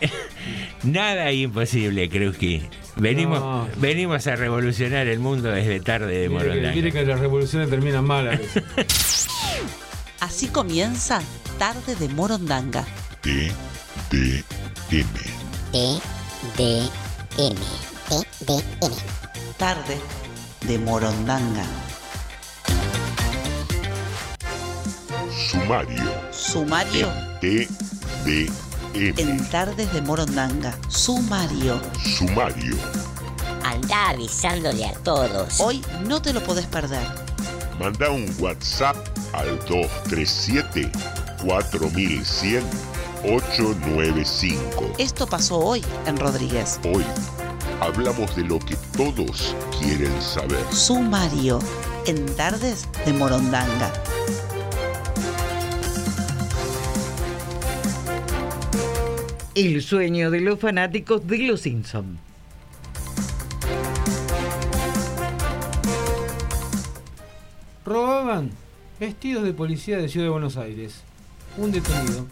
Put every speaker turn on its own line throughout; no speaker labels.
Nada imposible, Krusky. Venimos,
No.
venimos a revolucionar el mundo desde tarde de Morondanga.
mire que las revoluciones terminan mal a veces.
Así comienza Tarde de Morondanga.
T, D, M.
T, D, M. T, D, M.
Tarde de Morondanga.
Sumario.
Sumario
T, D, M.
en Tardes de Morondanga. Sumario.
Sumario.
Anda avisándole a todos.
Hoy no te lo podés perder.
Manda un WhatsApp al 237 4100 895.
Esto pasó hoy en Rodríguez.
Hoy hablamos de lo que todos quieren saber.
Sumario en Tardes de Morondanga.
El sueño de los fanáticos de los Simpson.
Robaban vestidos de policía de Ciudad de Buenos Aires. Un detenido.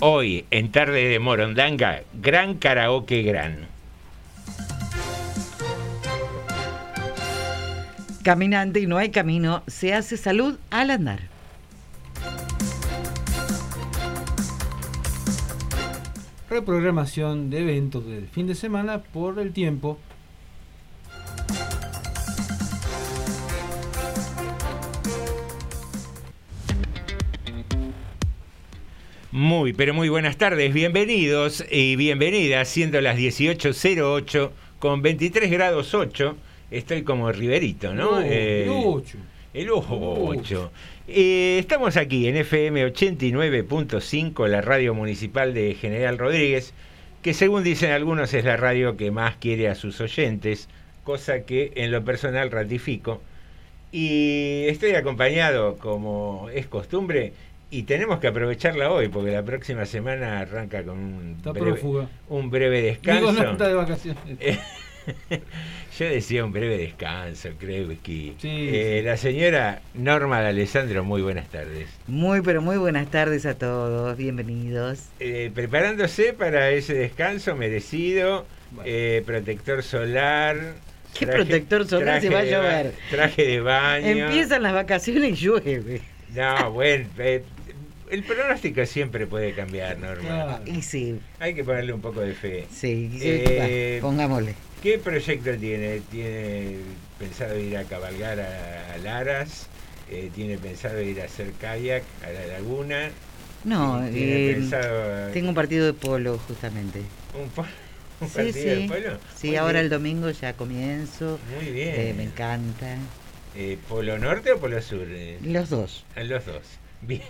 Hoy, en tarde de Morondanga, gran karaoke gran.
Caminante y no hay camino, se hace salud al andar.
Reprogramación de eventos del fin de semana por el tiempo.
Muy, pero muy buenas tardes, bienvenidos y bienvenidas, siendo las 18.08 con 23 grados 8. Estoy como Riverito, ¿no?
No,
Eh. El ojo 8. estamos aquí en FM 89.5, la radio municipal de General Rodríguez, que según dicen algunos es la radio que más quiere a sus oyentes, cosa que en lo personal ratifico. Y estoy acompañado, como es costumbre, y tenemos que aprovecharla hoy, porque la próxima semana arranca con un,
Está
breve,
prófuga.
un breve
Digo,
descanso.
no está de vacaciones.
Yo decía un breve descanso, creo que
Sí,
Eh, la señora Norma de Alessandro, muy buenas tardes.
Muy, pero muy buenas tardes a todos. Bienvenidos.
Eh, preparándose para ese descanso merecido,
Bueno.
eh, protector solar.
¿Qué protector solar se va a llover?
Traje de baño.
Empiezan las vacaciones y llueve.
No, bueno, eh, el pronóstico siempre puede cambiar, Norma.
Claro.
Y sí,
Hay que ponerle un poco de fe.
sí, sí,
Eh,
va, pongámosle.
¿Qué proyecto tiene? ¿Tiene pensado ir a cabalgar a, a Laras? Eh, ¿Tiene pensado ir a hacer kayak a la laguna?
No,
¿Tiene
eh,
pensado
tengo un partido de polo justamente.
un, po- un
Sí,
partido de
sí.
polo?
Sí,
Muy
ahora
bien,
el domingo ya comienzo.
Muy bien.
Eh, me encanta.
Eh, ¿Polo norte o polo sur? Eh,
Los dos.
los dos. Bien.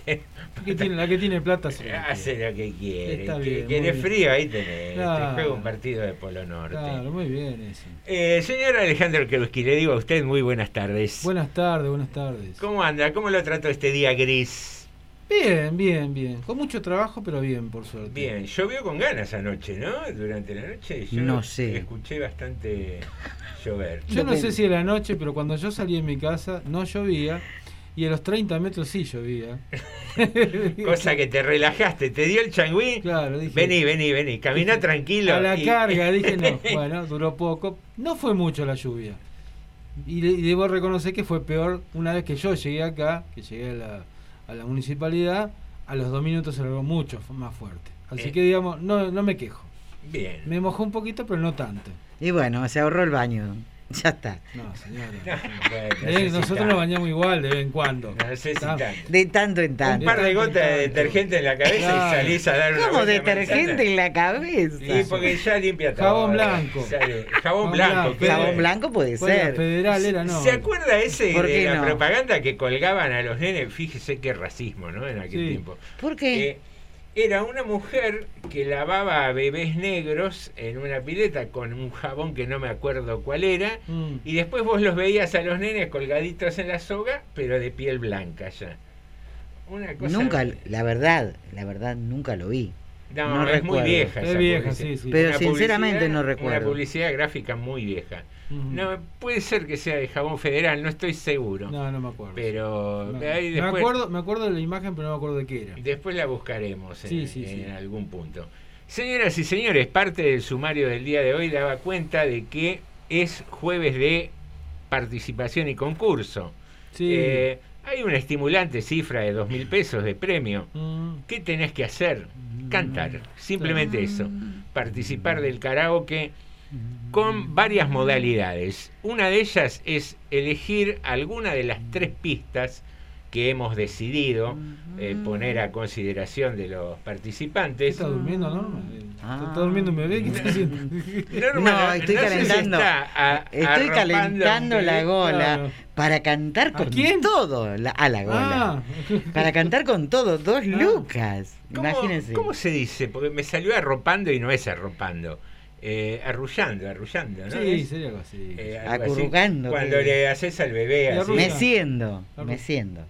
La que tiene, la que tiene plata se
Hace
quiere.
lo que quiere.
Está
Que-
bien,
¿Quieres
muy
frío? Ahí tenés.
Claro.
Te juega un partido de polo norte.
Claro, muy bien eso.
Eh, señor Alejandro Krusky, le digo a usted muy buenas tardes.
Buenas tardes, buenas tardes.
¿Cómo anda? ¿Cómo lo trató este día gris?
Bien, bien, bien. Con mucho trabajo, pero bien, por suerte.
Bien, llovió con ganas anoche, ¿no? Durante la noche yo
No sé.
escuché bastante llover.
Yo no sé si era noche, pero cuando yo salí de mi casa no llovía y a los 30 metros sí llovía.
Cosa que te relajaste, te dio el changüí.
Claro, dije.
Vení, vení, vení, camina tranquilo.
A la
y-
carga, dije no. Bueno, duró poco. No fue mucho la lluvia. Y, de- y debo reconocer que fue peor una vez que yo llegué acá, que llegué a la, a la municipalidad, a los dos minutos se largó mucho más fuerte. Así
Eh.
que digamos, no, no me quejo.
Bien.
Me mojó un poquito, pero no tanto.
Y bueno, se ahorró el baño. Ya está.
No, señora.
No
Eh, nosotros nos bañamos igual de vez en cuando.
Tanto.
De tanto en
Un
tanto.
par de gotas de detergente en la cabeza
Claro.
y salís a dar una
¿Cómo detergente
manzana.
en la cabeza?
Sí, porque ya limpia todo.
Jabón blanco.
Sale- Jabón
Jabón
blanco.
Jabón blanco puede
Bueno,
ser.
federal era, no.
¿Se acuerda ese
¿Por
de la
no?
propaganda que colgaban a los nenes? Fíjese qué racismo, ¿no? En aquel
Sí.
tiempo.
¿Por qué?
Eh, era una mujer que lavaba a bebés negros en una pileta con un jabón que no me acuerdo cuál era.
Mm.
Y después vos los veías a los nenes colgaditos en la soga, pero de piel blanca ya. Una cosa.
Nunca, la verdad, la verdad, nunca lo vi.
No,
no
es
recuerdo.
muy vieja.
Es
esa
vieja, sí, sí.
Pero
Una
sinceramente no recuerdo.
Una publicidad gráfica muy vieja.
Ujú.
No, puede ser que sea de jabón federal, no estoy seguro.
No, no me acuerdo.
Pero
No.
ahí
me,
después,
acuerdo, me acuerdo de la imagen, pero no me acuerdo de qué era.
después la buscaremos en,
Sí, sí,
en
sí.
algún punto. Señoras y señores, parte del sumario del día de hoy daba cuenta de que es jueves de participación y concurso.
Sí.
Eh, hay una estimulante cifra de dos mil pesos de premio.
Mm.
¿Qué tenés que hacer? Cantar. Simplemente eso. Participar del karaoke con varias modalidades. Una de ellas es elegir alguna de las tres pistas que hemos decidido eh, poner a consideración de los
¿Qué
participantes.
está durmiendo, no?
Ah.
¿Está durmiendo un bebé? ¿Qué está haciendo?
Norma,
No, estoy
si
calentando.
está a-
Estoy calentando la gola
Claro.
para cantar con
quién?
todo. la- a la gola.
Ah.
Para cantar con todo, dos lucas.
¿Cómo,
Imagínense.
¿Cómo se dice? Porque me salió arropando y no es arropando. Eh, arrullando, arrullando, ¿no?
Sí, sería algo así.
eh, algo así.
Acurrucando,
Cuando
¿qué?
le haces al bebé así.
Meciendo, meciendo.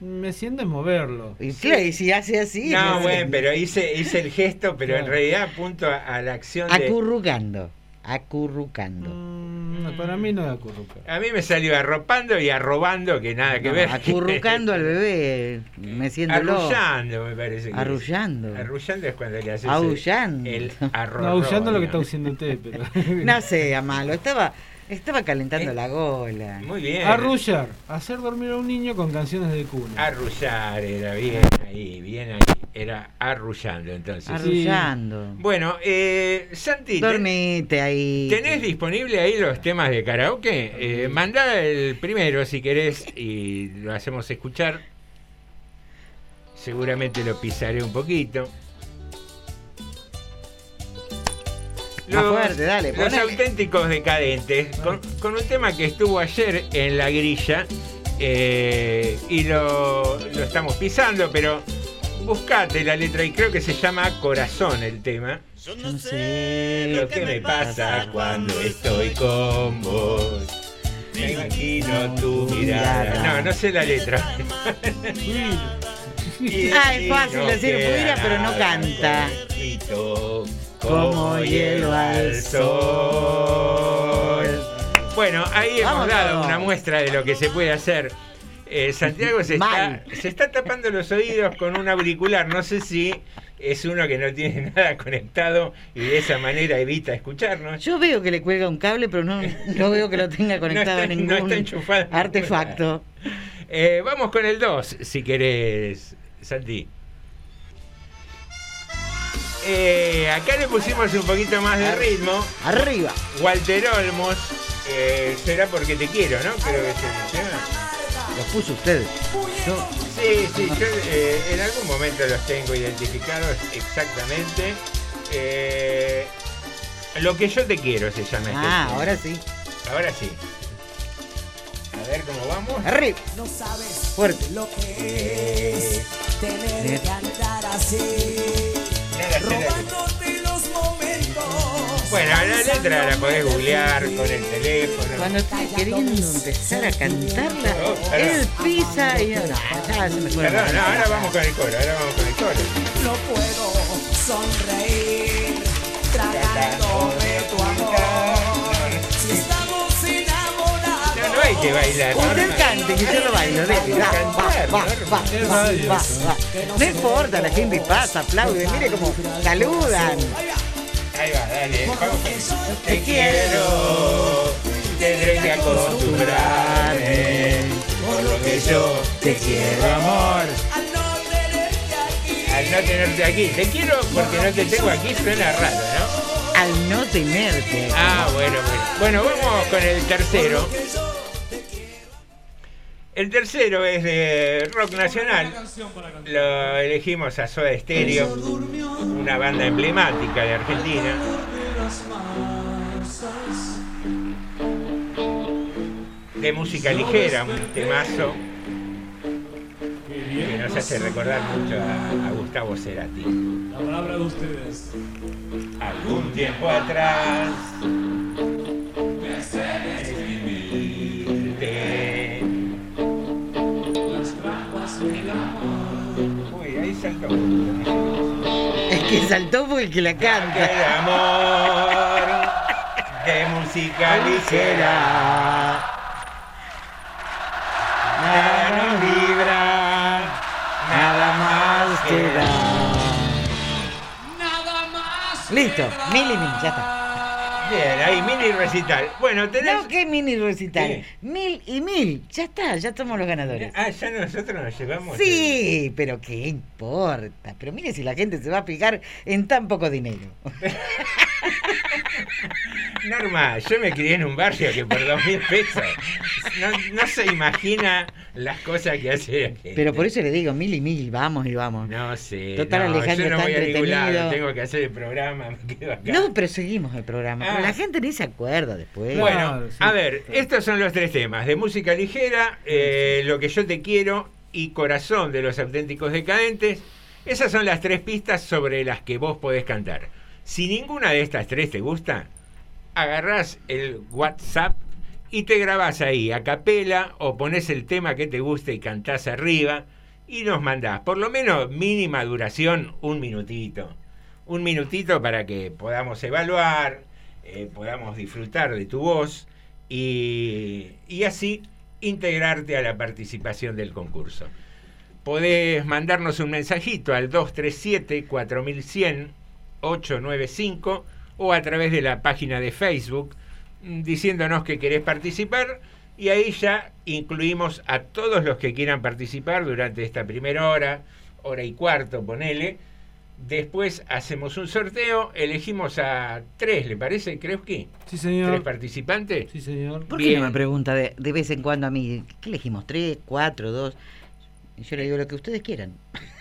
Me siento en moverlo.
Y claro, y si hace así.
No, bueno, pero hice, hice el gesto, pero en realidad apunto a, a la acción de...
Acurrucando. Acurrucando.
Mm, para mí no es acurrucar.
A mí me salió arropando y arrobando, que nada que
No,
ver.
acurrucando al bebé, meciéndolo.
Arrullando, me parece que es.
Arrullando.
Arrullando es cuando le haces el-
Aullando.
el
No,
arroz.
aullando lo que está haciendo usted, pero.
No sea malo, estaba, estaba calentando
Eh,
la gola.
Muy bien.
Arrullar. Hacer dormir a un niño con canciones de cuna.
Arrullar era bien ahí, bien ahí. Era arrullando entonces.
Arrullando.
Bueno, eh, Santi, ¿ten-
Dormite ahí.
¿tenés disponible ahí los temas de karaoke? Eh, mandá el primero si querés y lo hacemos escuchar. Seguramente lo pisaré un poquito.
Más fuerte, dale,
los auténticos decadentes, con, con un tema que estuvo ayer en la grilla eh, y lo, lo estamos pisando, pero buscate la letra y creo que se llama Corazón el tema.
Yo no sé
Lo que me pasa cuando estoy con vos. Me imagino tu mirada. No, no sé la letra.
Ah, es fácil decir fuera, pero no canta.
Como hielo al sol. Bueno, ahí hemos
Vámonos.
dado una muestra de lo que se puede hacer. Eh, Santiago se está,
Mal.
se está tapando los oídos con un auricular. No sé si es uno que no tiene nada conectado y de esa manera evita escucharnos.
Yo veo que le cuelga un cable, pero no, no veo que lo tenga conectado
está-
a
no
ningún
está enchufado
artefacto.
Eh, vamos con el 2, si querés, Santi. Eh, acá le pusimos un poquito más de ritmo.
Arriba.
Walter Olmos, eh, será porque te quiero, ¿no? Creo que el tema.
Los puso ustedes. Yo,
Sí, sí, yo eh, en algún momento los tengo identificados exactamente. Eh, lo que yo te quiero se llama. este
ah,
tema.
ahora sí.
Ahora sí. A ver cómo vamos.
Arriba.
No sabes
Fuerte.
lo que es tener que andar así,
Bueno, la letra la podés googlear con el teléfono.
Cuando estoy queriendo empezar a cantarla,
Oh,
él pisa y no, ya se me fue.
no,
mano.
ahora vamos con el coro, ahora vamos con el coro.
No puedo sonreír tratando de tu amor. Si estamos enamorados.
No, no hay que bailar.
Usted cante, que yo lo bailo, va, va, va, va, va, va. No importa, la gente pasa, aplaude, mire cómo saludan.
Ahí va, dale, vamos. Te quiero, tendré que acostumbrarme. Por lo que yo te quiero, amor.
Al no tenerte aquí.
Al no tenerte aquí. Te quiero porque no te tengo aquí, suena raro, ¿no?
Al no tenerte.
Ah, bueno, bueno. Bueno, vamos con el tercero. El tercero es de rock nacional. Lo elegimos a Soda Stereo, una banda emblemática de Argentina. De música ligera, un temazo que nos hace recordar mucho a, a Gustavo Cerati.
La palabra de ustedes.
Algún tiempo atrás.
Es que saltó porque el que la
El
canta.
amor de música ligera. Nada nos libra, nada más que
Nada más.
Listo, mil y mil, ya está.
Bien, ahí mini recital. Bueno, tenés.
No, ¿qué mini recital? Mil y mil, ya está, ya somos los ganadores.
Ah, ya nosotros nos llevamos.
Sí, pero qué importa. Pero mire si la gente se va a fijar en tan poco dinero.
Norma, yo me crié en un barrio que por dos mil pesos no, no se imagina las cosas que hace la gente.
Pero por eso le digo, mil y mil, vamos y vamos.
No sé.
Total,
no,
Alejandro
yo no
está
voy a lado,
entretenido.
tengo que hacer el programa, me quedo acá.
No, pero seguimos el programa.
Ah.
Pero la gente ni se acuerda después.
Bueno,
sí.
a ver, estos son los tres temas. De música ligera, eh, Lo que yo te quiero y Corazón de los auténticos decadentes. Esas son las tres pistas sobre las que vos podés cantar. Si ninguna de estas tres te gusta, agarrás el WhatsApp y te grabás ahí a capela o pones el tema que te guste y cantás arriba y nos mandás, por lo menos mínima duración, un minutito. Un minutito para que podamos evaluar, eh, podamos disfrutar de tu voz y, y así integrarte a la participación del concurso. Podés mandarnos un mensajito al 237-4100-895 o a través de la página de Facebook mm, diciéndonos que querés participar y ahí ya incluimos a todos los que quieran participar durante esta primera hora, hora y cuarto, ponele. Después hacemos un sorteo, elegimos a tres, ¿le parece? Creo que.
Sí,
Tres
señor.
participantes.
Sí, señor.
¿Por qué
Bien.
no me pregunta de, de vez en cuando a mí? ¿Qué elegimos? ¿Tres, cuatro, dos? Y yo le digo lo que ustedes quieran.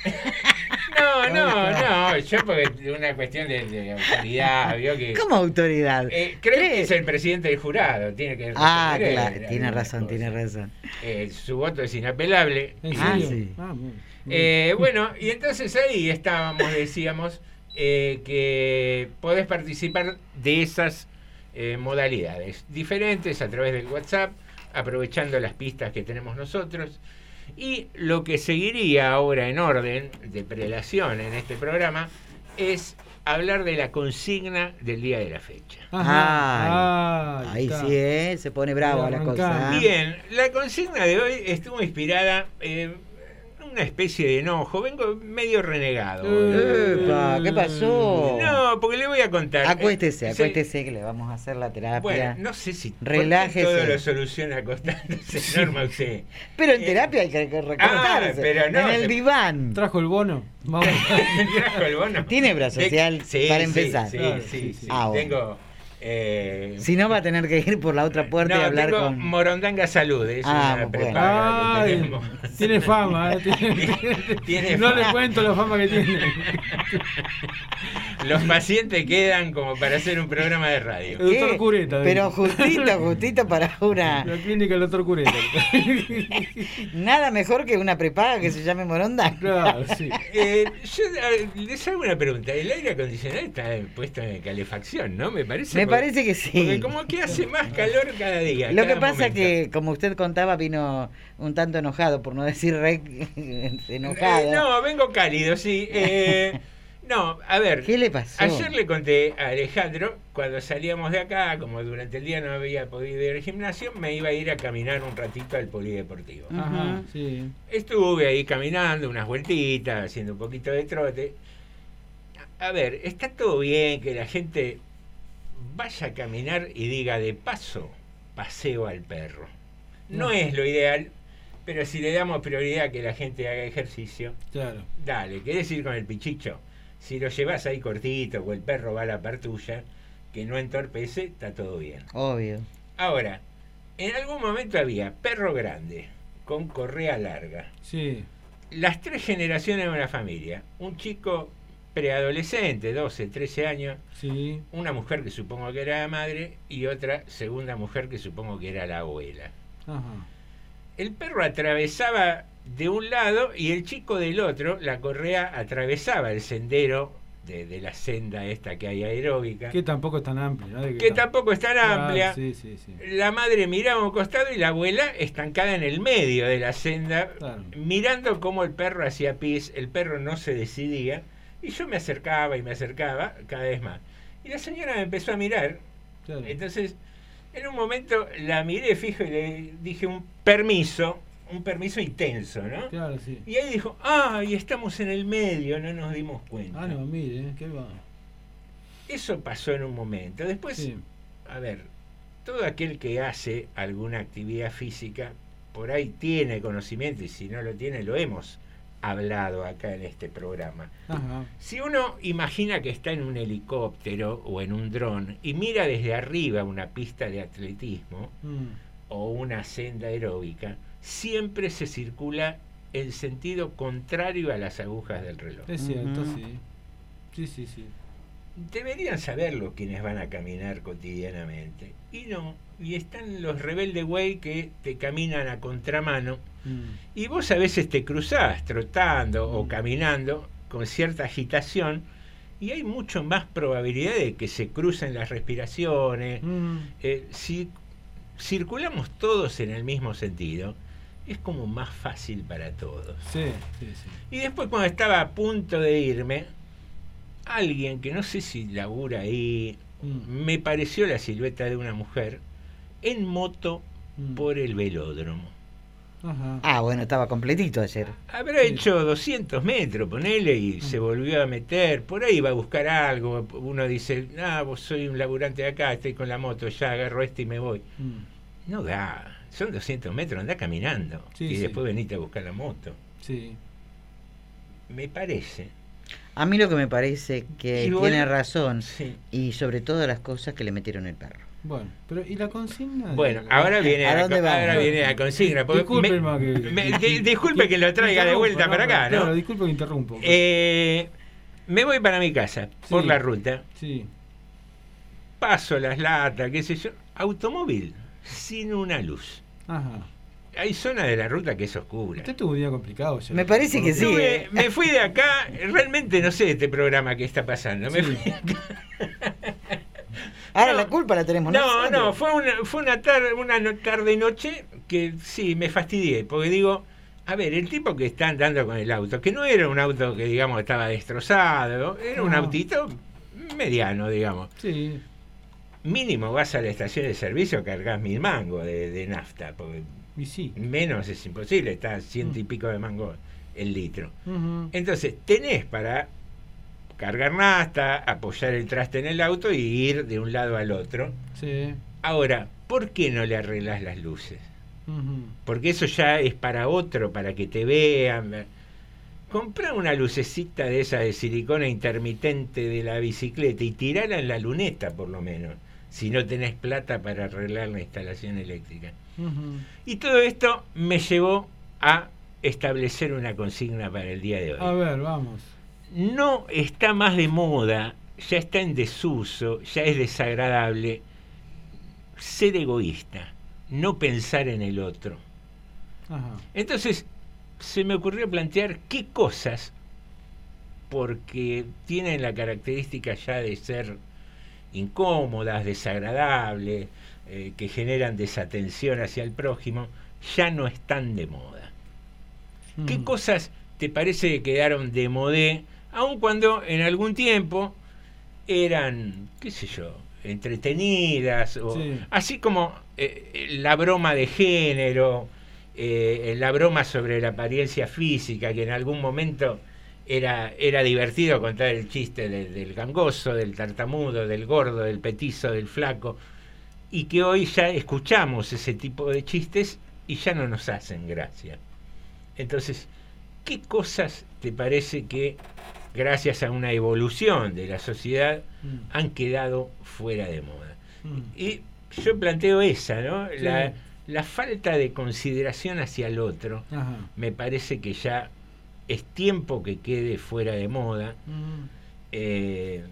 No, no, no, yo porque es una cuestión de, de autoridad, vio que...
¿Cómo autoridad?
Eh, creo que es el presidente del jurado, tiene que
Ah, claro, tiene razón, tiene razón.
Eh, su voto es inapelable.
¿En
Ah, sí.
Ah, bien.
Eh, bueno, y entonces ahí estábamos, decíamos, eh, que podés participar de esas eh, modalidades diferentes a través del WhatsApp, aprovechando las pistas que tenemos nosotros. Y lo que seguiría ahora en orden de prelación en este programa es hablar de la consigna del día de la fecha.
Ajá.
Ahí
está.
sí, ¿eh? se pone bravo la
arrancar.
cosa. ¿eh?
Bien, la consigna de hoy estuvo inspirada en una especie de enojo. Vengo medio renegado.
Epa, ¿Qué pasó?
No, porque le voy a contar.
Acuéstese,
Eh, se-
acuéstese que le vamos a hacer la terapia.
Bueno, no sé si ¿por qué
Relájese.
todo lo soluciona acostándose, Norma, usted.
Pero en
Eh,
terapia hay que.
Ah, pero no,
en el
se-
diván.
Trajo el bono. Vamos.
Trajo el bono.
Tiene obra
De-
social
sí,
para
sí,
empezar.
Sí, sí,
sí,
sí.
sí.
Ah, bueno.
Tengo. Eh,
Si no va a tener que ir por la otra puerta
no,
y hablar
tengo
con.
Morondanga Salud, es
Ah,
una
bueno.
Ay, tiene fama, ¿eh? Tiene-
Tiene
no
fama.
le cuento la fama que tiene.
los pacientes quedan como para hacer un programa de radio.
El doctor. Cureta.
Pero justito, justito para una.
La clínica del doctor Cureta.
Nada mejor que una prepaga que se llame Morondanga.
claro, sí.
Eh, yo les hago una pregunta. El aire acondicionado está puesto en calefacción, ¿no? Me parece.
Me parece que
Porque
sí.
como que hace más calor cada día.
Lo que pasa
momento.
que, como usted contaba, vino un tanto enojado, por no decir re enojado.
Eh, no, vengo cálido, sí. Eh, no, a ver.
¿Qué le pasó?
Ayer le conté a Alejandro, cuando salíamos de acá, como durante el día no había podido ir al gimnasio, me iba a ir a caminar un ratito al polideportivo.
Ajá, sí.
Estuve ahí caminando unas vueltitas, haciendo un poquito de trote. A ver, está todo bien que la gente vaya a caminar y diga de paso, paseo al perro. No
No.
es lo ideal, pero si le damos prioridad a que la gente haga ejercicio,
Claro.
dale, ¿querés ir con el pichicho? Si lo llevas ahí cortito o el perro va a la par tuya, que no entorpece, está todo bien.
Obvio.
Ahora, en algún momento había perro grande, con correa larga.
Sí.
Las tres generaciones de una familia. Un chico preadolescente, 12, 13 años,
Sí.
una mujer que supongo que era la madre y otra segunda mujer que supongo que era la abuela.
Ajá.
El perro atravesaba de un lado y el chico del otro, la correa atravesaba el sendero de, de la senda esta que hay aeróbica,
Que tampoco es tan. De
que
tam-
tampoco es tan
Claro,
amplia.
Sí, sí, sí.
La madre miraba a un costado y la abuela estancada en el medio de la senda,
Claro.
mirando cómo el perro hacía pis, el perro no se decidía, y yo me acercaba y me acercaba cada vez más. Y la señora me empezó a mirar,
Claro.
entonces en un momento la miré fijo y le dije un permiso, un permiso intenso, ¿no?
Claro, sí.
Y ahí dijo, ah, y estamos en el medio, no nos dimos cuenta.
Ah, no, mire, qué va.
Eso pasó en un momento. Después,
Sí.
a ver, todo aquel que hace alguna actividad física, por ahí tiene conocimiento, y si no lo tiene, lo hemos hablado acá en este programa.
Ajá.
Si uno imagina que está en un helicóptero o en un dron y mira desde arriba una pista de atletismo
Mm.
o una senda aeróbica, siempre se circula en sentido contrario a las agujas del reloj.
Es cierto, sí. Sí, sí, sí.
Deberían saberlo quienes van a caminar cotidianamente. Y no, y están los rebeldes güey que te caminan a contramano
Mm.
y vos a veces te cruzás trotando o caminando con cierta agitación y hay mucho más probabilidad de que se crucen las respiraciones.
Mm.
Eh, si circulamos todos en el mismo sentido, es como más fácil para todos.
Sí, sí, sí.
Y después cuando estaba a punto de irme, alguien que no sé si labura ahí,
Mm.
me pareció la silueta de una mujer en moto
Mm.
por el velódromo.
Ajá.
Ah, bueno, estaba completito ayer.
Habrá hecho 200 metros, ponele, y se volvió a meter. Por ahí va a buscar algo. Uno dice, ah, vos soy un laburante de acá, estoy con la moto, ya agarro este y me voy.
Mm.
No da. Son 200 metros, anda caminando.
Sí,
y
sí.
después venite a buscar la moto.
Sí.
Me parece.
A mí lo que me parece que
Y
tiene razón,
Sí.
y sobre todo las cosas que le metieron el perro.
Bueno, pero ¿y la consigna?
Bueno, ahora viene,
¿A
la,
dónde
co-
vamos?
ahora viene la consigna. porque
Disculpe,
me-
ma, que-
me- disculpe que lo traiga de vuelta para acá, ¿no?
Claro, disculpe que interrumpo.
Eh, me voy para mi casa, por la ruta.
Sí.
Paso las latas, qué sé yo. Automóvil sin una luz.
Ajá.
Hay zona de la ruta que es oscura.
Usted tuvo un día complicado. ya.
Me parece que sí. Eh.
me fui de acá, realmente no sé este programa que está pasando. Me
Sí.
fui de acá.
Ahora
no.
la culpa la tenemos
No,
nosotros.
no, fue una, fue una tarde, una no- tarde noche que sí, me fastidié, porque digo, a ver, el tipo que está andando con el auto, que no era un auto que digamos estaba destrozado, era un
No.
autito mediano, digamos.
Sí.
Mínimo vas a la estación de servicio, cargas mil mangos de, de nafta, porque
Y sí.
menos es imposible, está ciento y pico de mangos el litro. Entonces, tenés para cargar nafta, apoyar el traste en el auto y ir de un lado al otro.
Sí.
Ahora, ¿por qué no le arreglas las luces? Porque eso ya es para otro, para que te vean. Comprá una lucecita de esa de silicona intermitente de la bicicleta y tirala en la luneta, por lo menos, si no tenés plata para arreglar la instalación eléctrica. Y todo esto me llevó a establecer una consigna para el día de hoy.
A ver, vamos.
No está más de moda ya está en desuso, ya es desagradable ser egoísta, no pensar en el otro.
Ajá.
Entonces, se me ocurrió plantear qué cosas, porque tienen la característica ya de ser incómodas, desagradables, eh, que generan desatención hacia el prójimo, ya no están de moda. ¿Qué
Mm.
cosas te parece que quedaron de modé, aun cuando en algún tiempo eran, qué sé yo, entretenidas, o,
Sí.
así como eh, la broma de género, eh, la broma sobre la apariencia física, que en algún momento era, era divertido contar el chiste de- del gangoso, del tartamudo, del gordo, del petizo, del flaco, y que hoy ya escuchamos ese tipo de chistes y ya no nos hacen gracia. Entonces, ¿qué cosas te parece que, gracias a una evolución de la sociedad,
Mm.
han quedado fuera de moda?
Mm.
Y yo planteo esa, ¿no?
Sí.
La, la falta de consideración hacia el otro,
Ajá.
me parece que ya es tiempo que quede fuera de moda.
Mm.
Eh,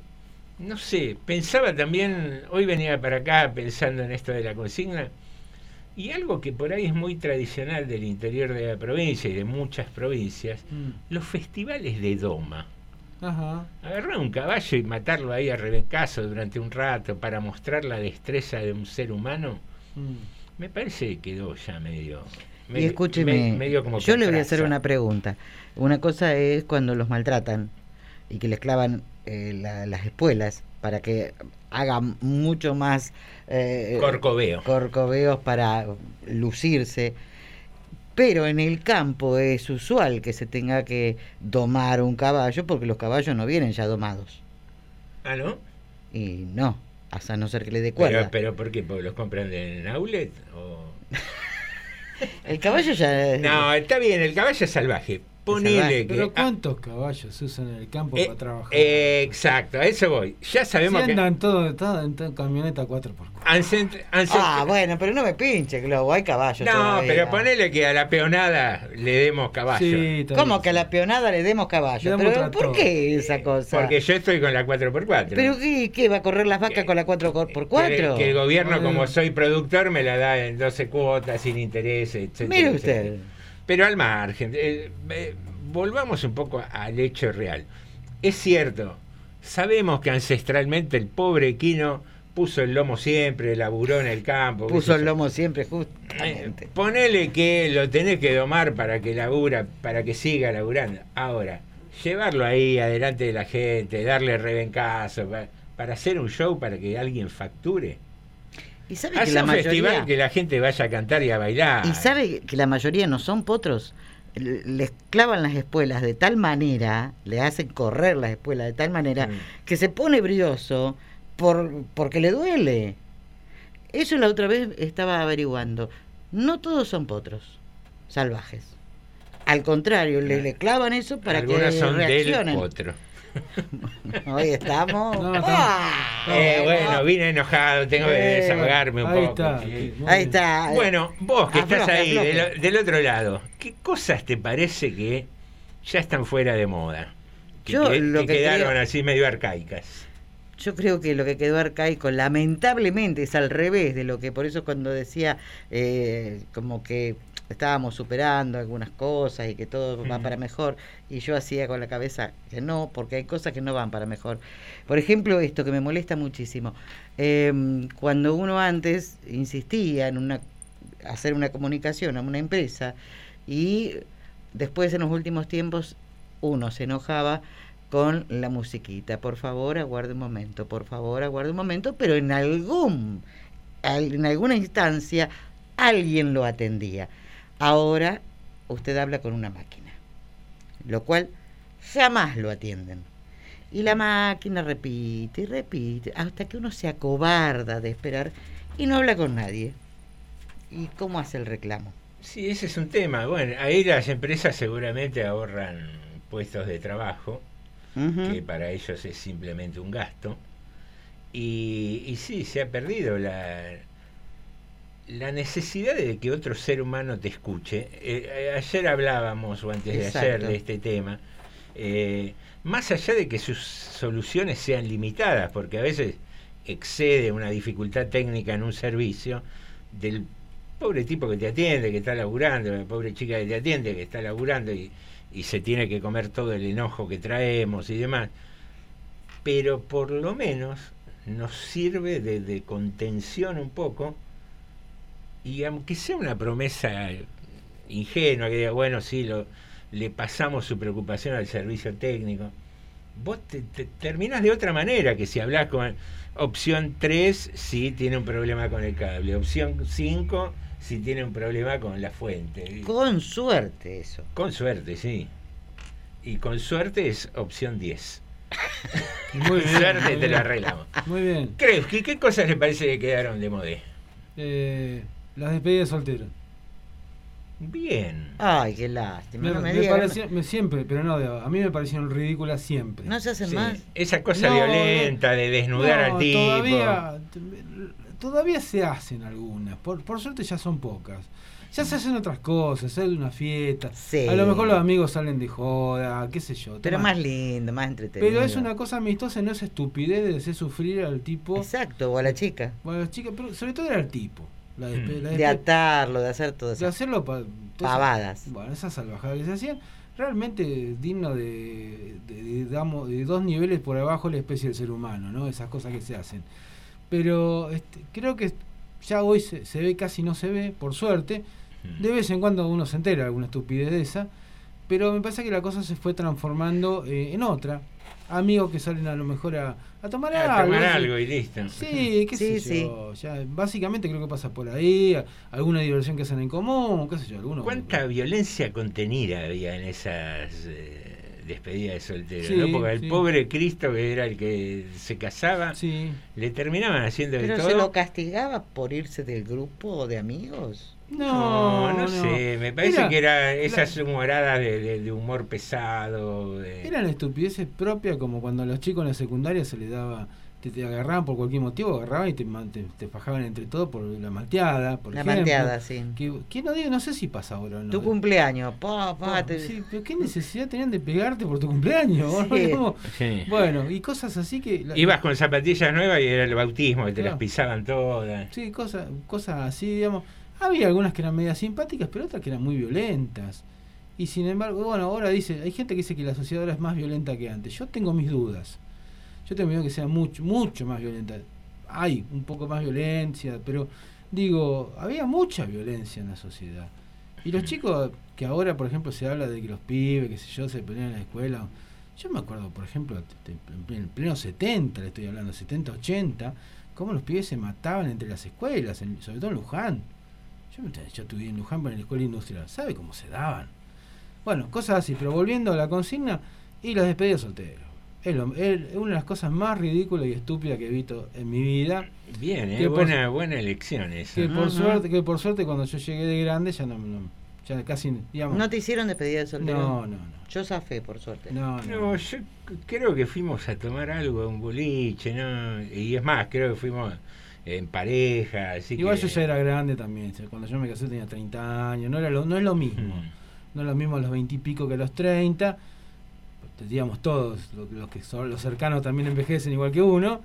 no sé, pensaba también, hoy venía para acá pensando en esto de la consigna, y algo que por ahí es muy tradicional del interior de la provincia y de muchas provincias,
Mm.
los festivales de doma.
Ajá.
Agarrar un caballo y matarlo ahí a rebencazo durante un rato para mostrar la destreza de un ser humano,
Mm.
me parece que quedó ya medio...
Y escúcheme,
me- medio como
yo le voy a hacer una pregunta. Una cosa es cuando los maltratan y que les clavan eh, la- las espuelas para que hagan mucho más eh,
Corcoveo.
corcoveos para lucirse. Pero en el campo es usual que se tenga que domar un caballo porque los caballos no vienen ya domados.
Ah, ¿no?
Y no, hasta no ser que le dé
Pero,
cuerda.
pero ¿por qué? ¿Porque los compran en outlet? O...
El caballo ya...
No, está bien, el caballo es salvaje. Ponele que...
Pero
ah,
¿cuántos caballos se usan en el campo
eh,
para trabajar?
eh, exacto, a eso voy. Ya
Si
sabemos que...
andan todos todo en to- camioneta 4x4.
han cent- han cent-
Ah, bueno, pero no me pinche, Globo, hay caballos.
no,
todavía.
pero ponele que a la peonada le demos caballo.
Sí,
¿Cómo que a la peonada le demos caballo?
Le damos
¿Pero por qué esa cosa?
Porque yo estoy con la 4x4.
¿Pero qué, qué? ¿Va a correr las vacas
Que-
con la 4x4?
Que, que el gobierno,
Eh.
como soy productor, me la da en 12 cuotas, sin intereses, etc.
Mire usted.
Pero al margen, eh, eh, volvamos un poco al hecho real. Es cierto, sabemos que ancestralmente el pobre equino puso el lomo siempre, laburó en el campo.
Puso el lomo siempre,
Eh,
justamente.
ponele que lo tenés que domar para que labura, para que siga laburando. Ahora, llevarlo ahí adelante de la gente, darle rebencazo, para, para hacer un show para que alguien facture.
¿Y sabe que la
un festival
mayoría...
que la gente vaya a cantar y a bailar.
¿Y sabe que la mayoría no son potros? Les clavan las espuelas de tal manera, le hacen correr las espuelas de tal manera,
Mm.
que se pone brioso por, porque le duele. Eso la otra vez estaba averiguando. No todos son potros salvajes. Al contrario, le, le clavan eso para que
son del
reaccionen.
potro.
Hoy estamos.
No, estamos-
¡Ah!
Eh, bueno, vine enojado, tengo que
Eh,
desahogarme un
Ahí
poco.
está.
sí.
Muy
Ahí está.
Bueno, vos que estás
Afloje,
ahí del, del otro lado, ¿qué cosas te parece que ya están fuera de moda? Que,
Yo
que-
lo
que
que
quedaron
creo-
así medio arcaicas.
Yo creo que lo que quedó arcaico, lamentablemente, es al revés de lo que, por eso cuando decía eh, como que estábamos superando algunas cosas y que todo va para mejor, y yo hacía con la cabeza que no, porque hay cosas que no van para mejor. Por ejemplo, esto que me molesta muchísimo, eh, cuando uno antes insistía en una hacer una comunicación a una empresa y después en los últimos tiempos uno se enojaba con la musiquita. Por favor, aguarde un momento, por favor, aguarde un momento, pero en algún al- en alguna instancia alguien lo atendía. Ahora usted habla con una máquina, lo cual jamás lo atienden. Y la máquina repite y repite hasta que uno se acobarda de esperar y no habla con nadie. ¿Y cómo hace el reclamo?
Sí, ese es un tema. Bueno, ahí las empresas seguramente ahorran puestos de trabajo, que para ellos es simplemente un gasto. Y, y sí, se ha perdido la, la necesidad de que otro ser humano te escuche. Eh, ayer hablábamos, o antes de ayer, de este tema. Eh, más allá de que sus soluciones sean limitadas, porque a veces excede una dificultad técnica en un servicio del pobre tipo que te atiende, que está laburando, la pobre chica que te atiende, que está laburando y, y se tiene que comer todo el enojo que traemos y demás. Pero por lo menos nos sirve de, de contención un poco y aunque sea una promesa ingenua, que diga, bueno, sí, lo, le pasamos su preocupación al servicio técnico, vos te, te terminás de otra manera que si hablas con opción 3, si tiene un problema con el cable, opción 5, si tiene un problema con la fuente.
Con suerte eso.
Con suerte, sí. Y con suerte es opción 10.
Muy bien,
suerte
muy
te
bien.
lo arreglamos.
Muy bien.
Krewski, ¿qué cosas le parece que quedaron de modé?
Eh, las despedidas de soltero.
Bien.
Ay, qué lástima.
Me,
no me
me
digas.
parecía- me- siempre, pero no, de- a mí me parecieron ridículas siempre.
No se hacen
Sí,
más.
Esa cosa
No,
violenta de desnudar
No,
al tipo.
Todavía, todavía se hacen algunas. Por, por suerte ya son pocas. Ya se hacen otras cosas, sale una fiesta.
Sí.
A lo mejor los amigos salen de joda, qué sé yo.
Pero más lindo, más entretenido.
Pero es una cosa amistosa, no es estupidez de hacer sufrir al tipo.
Exacto, o a la chica.
Bueno, las chicas, pero sobre todo era el tipo. La despe- la
De atarlo, de hacer todo
de
eso.
hacerlo pa-
Pavadas.
Bueno, esas salvajadas que se hacían, realmente digno de, de- de- digamos, de dos niveles por abajo de la especie del ser humano, ¿no? Esas cosas que se hacen. Pero este, creo que ya hoy se, se ve, casi no se ve, por suerte. De vez en cuando uno se entera de alguna estupidez de esa, pero me parece que la cosa se fue transformando eh, en otra. Amigos que salen a lo mejor a, a tomar
A
algo.
tomar
¿sí?
algo y listo.
Sí, qué
Sí,
sé yo. Ya, básicamente creo que pasa por ahí, a- alguna diversión que hacen en común, qué sé yo, alguno.
¿Cuánta violencia contenida había en esas eh, despedidas de soltero?
Sí,
¿no? Porque el
sí.
pobre Cristo, que era el que se casaba,
Sí.
le terminaban haciendo de
Pero
todo.
se lo castigaba por irse del grupo de amigos.
No, no, sé, me parece
Era-
que era esas humoradas de, de- de humor pesado. de-
Eran estupideces propias como cuando a los chicos en la secundaria se les daba, te, te agarraban por cualquier motivo, agarraban y te, te, te fajaban entre todos por la malteada, por
La
ejemplo.
malteada, sí.
Que, que no digo, no sé si pasa ahora o no.
Tu cumpleaños, pa, pa, te-
sí, pero qué necesidad tenían de pegarte por tu cumpleaños.
Sí.
¿no?
Sí.
Bueno, y cosas así que... la-
Ibas con zapatillas nuevas y era el bautismo, que te
Claro.
las pisaban todas.
Sí, cosas, cosas así, digamos. Había algunas que eran medias simpáticas, pero otras que eran muy violentas. Y sin embargo, bueno, ahora dice, hay gente que dice que la sociedad ahora es más violenta que antes. Yo tengo mis dudas. Yo tengo miedo que sea mucho, mucho más violenta. Hay un poco más violencia, pero digo, había mucha violencia en la sociedad. Y los chicos, que ahora, por ejemplo, se habla de que los pibes, que sé yo, se pelean en la escuela. Yo me acuerdo, por ejemplo, en pleno 70, le estoy hablando, 70, 80, cómo los pibes se mataban entre las escuelas, en- sobre todo en Luján. Yo, me- yo estuve en Luján, en la escuela industrial. ¿Sabe cómo se daban? Bueno, cosas así, pero volviendo a la consigna y las despedidas solteros. Es, lo- es una de las cosas más ridículas y estúpidas que he visto en mi vida.
Bien,
Que
¿eh?
por-
buena, buena elección esa.
Que por suerte, que por suerte cuando yo llegué de grande ya no, no- ya casi digamos.
¿No te hicieron despedida de soltero?
no, no, no.
Yo zafé, por suerte.
No, no.
No, yo creo que fuimos a tomar algo a un boliche, ¿no? Y es más, creo que fuimos en pareja, así
Igual
que...
yo ya era grande también. Cuando yo me casé tenía 30 años. No, era lo, no es lo mismo.
Mm.
No es lo mismo a los 20 y pico que a los 30. Digamos, todos lo- los que son los cercanos también envejecen igual que uno.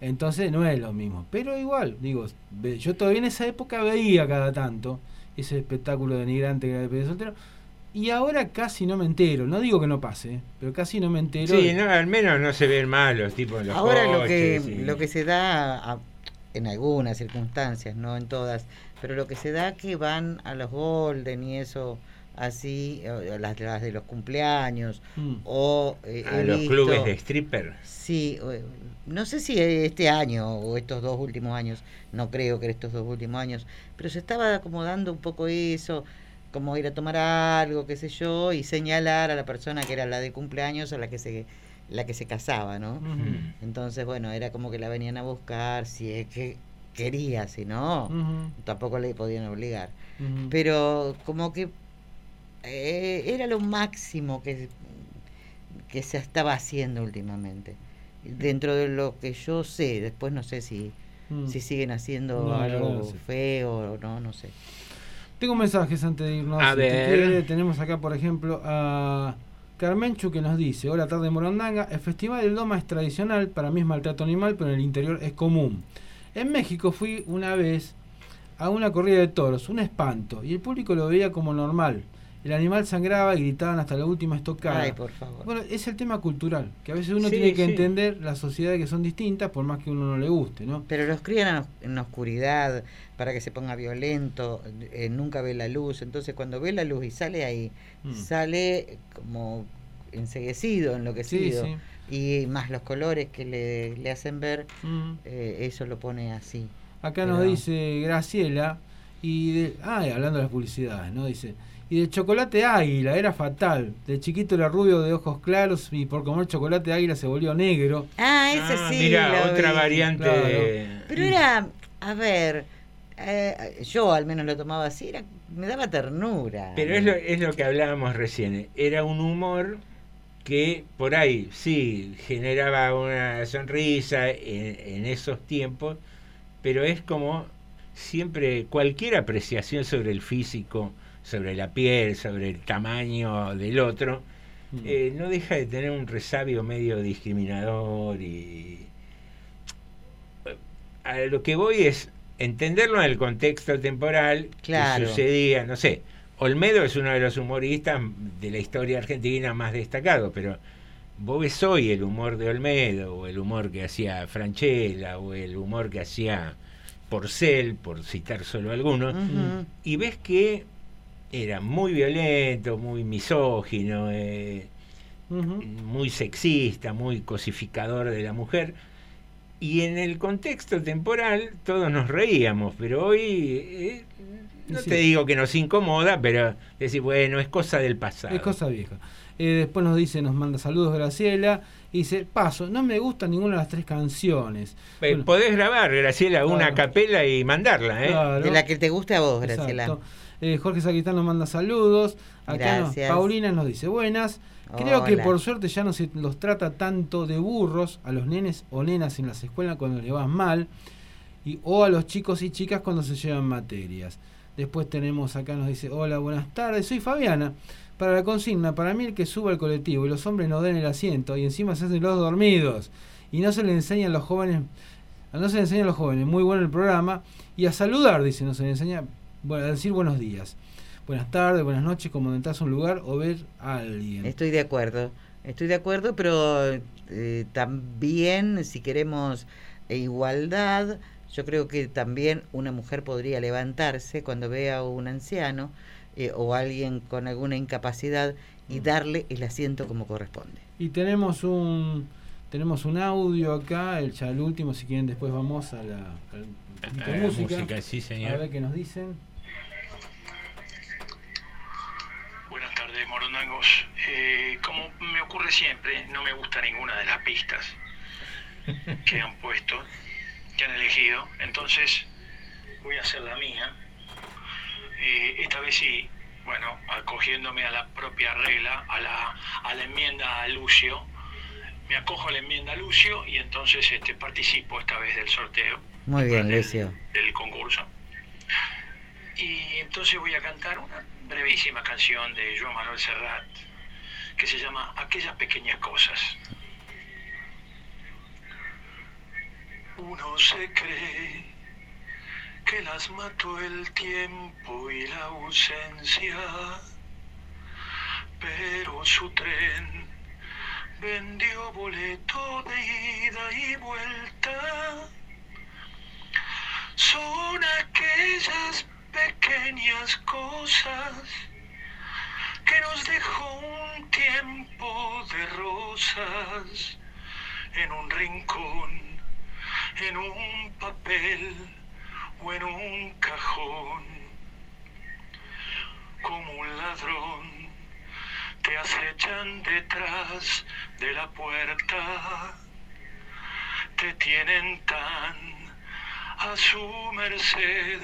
Entonces no es lo mismo. Pero igual, digo, yo todavía en esa época veía cada tanto ese espectáculo denigrante que era de pedir soltero. Y ahora casi no me entero. No digo que no pase, ¿eh? pero casi no me entero.
Sí, no, al menos no se ven mal los tipos en los
Ahora lo que, lo que se da, a- en algunas circunstancias, no en todas, pero lo que se da que van a los Golden y eso así, o las, las de los cumpleaños,
Mm.
o eh,
a los
visto-
clubes de stripper.
Sí, no sé si este año o estos dos últimos años, no creo que estos dos últimos años, pero se estaba acomodando un poco eso, como ir a tomar algo, qué sé yo, y señalar a la persona que era la de cumpleaños a la que se la que se casaba, ¿no? Entonces, bueno, era como que la venían a buscar si es que quería, si no, tampoco le podían obligar. Pero como que eh, era lo máximo que, que se estaba haciendo últimamente. Dentro de lo que yo sé, después no sé si,
Mm.
si siguen haciendo
No,
algo feo o no, no sé.
Tengo mensajes antes de irnos.
A
si te
ver.
quiere. tenemos acá, por ejemplo, a Carmenchu que nos dice, hola tarde Morondanga, el Festival del Doma es tradicional, para mí es maltrato animal, pero en el interior es común. En México fui una vez a una corrida de toros, un espanto, y el público lo veía como normal. El animal sangraba y gritaban hasta la última estocada.
Ay, por favor.
Bueno, es el tema cultural, que a veces uno
Sí,
tiene que
sí.
entender las sociedades que son distintas, por más que uno no le guste, ¿no?
Pero los crían en oscuridad para que se ponga violento, eh, nunca ve la luz, entonces cuando ve la luz y sale ahí,
Mm.
sale como enseguecido, enloquecido.
Sí,
Y más los colores que le, le hacen ver,
Mm.
eh, eso lo pone así.
Acá
Pero-
nos dice Graciela, y de, ah, hablando de las publicidades, ¿no? Dice, y del chocolate águila, era fatal. De chiquito era rubio de ojos claros y por comer chocolate águila se volvió negro.
Ah, ese
Ah,
sí.
mira,
lo
otra
vi.
variante
Claro.
de-
Pero era, a ver, eh, yo al menos lo tomaba así, era, me daba ternura.
Pero es lo, es lo que hablábamos recién. Era un humor que por ahí sí generaba una sonrisa en, en esos tiempos, pero es como siempre cualquier apreciación sobre el físico, sobre la piel, sobre el tamaño del otro,
Mm.
eh, no deja de tener un resabio medio discriminador y a lo que voy es entenderlo en el contexto temporal
Claro.
que sucedía, no sé, Olmedo es uno de los humoristas de la historia argentina más destacados, pero vos ves hoy el humor de Olmedo, o el humor que hacía Franchella, o el humor que hacía Porcel, por citar solo algunos, y ves que era muy violento, muy misógino, eh, muy sexista, muy cosificador de la mujer. Y en el contexto temporal todos nos reíamos, pero hoy eh, no
Sí.
te digo que nos incomoda, pero decir, bueno, es cosa del pasado.
Es cosa vieja. Eh, después nos dice, nos manda saludos Graciela. Y dice, paso, no me gustan ninguna de las tres canciones.
Eh,
Bueno,
Podés grabar, Graciela, una capela y mandarla, ¿eh?
claro.
De la que te guste a vos, Graciela.
Exacto. Eh, Jorge Saquistán nos manda saludos. Acá nos-. Paulina nos dice buenas. Creo que por suerte ya no se los trata tanto de burros a los nenes o nenas en las escuelas cuando le vas mal. Y, o a los chicos y chicas cuando se llevan materias. Después tenemos acá nos dice, hola, buenas tardes, soy Fabiana. Para la consigna, para mí el que suba al colectivo y los hombres no den el asiento y encima se hacen los dormidos y no se le enseña a los jóvenes, no se le enseña a los jóvenes, muy bueno el programa, y a saludar, dice, no se le enseña bueno, decir buenos días, buenas tardes, buenas noches, como entras a un lugar o ver a alguien.
Estoy de acuerdo, estoy de acuerdo, pero eh, también si queremos eh, igualdad, yo creo que también una mujer podría levantarse cuando vea a un anciano eh, o alguien con alguna incapacidad y darle el asiento como corresponde.
Y tenemos un tenemos un audio acá, el ya el último, si quieren después vamos la,
A la
música.
música, sí, señor.
A ver qué nos dicen.
Morondangos. Eh, como me ocurre siempre, no me gusta ninguna de las pistas que han puesto, que han elegido. Entonces, voy a hacer la mía. Eh, esta vez sí, bueno, acogiéndome a la propia regla, a la, a la enmienda a Lucio. Me acojo a la enmienda a Lucio y entonces este, participo esta vez del sorteo
Muy bien,
del-
Lucio.
del concurso. Y entonces voy a cantar una brevísima canción de Joan Manuel Serrat que se llama Aquellas pequeñas cosas. Uno se cree que las mató el tiempo y la ausencia, pero su tren vendió boleto de ida y vuelta son aquellas pequeñas cosas que nos dejó un tiempo de rosas en un rincón, en un papel o en un cajón. Como un ladrón te acechan detrás de la puerta, te tienen tan a su merced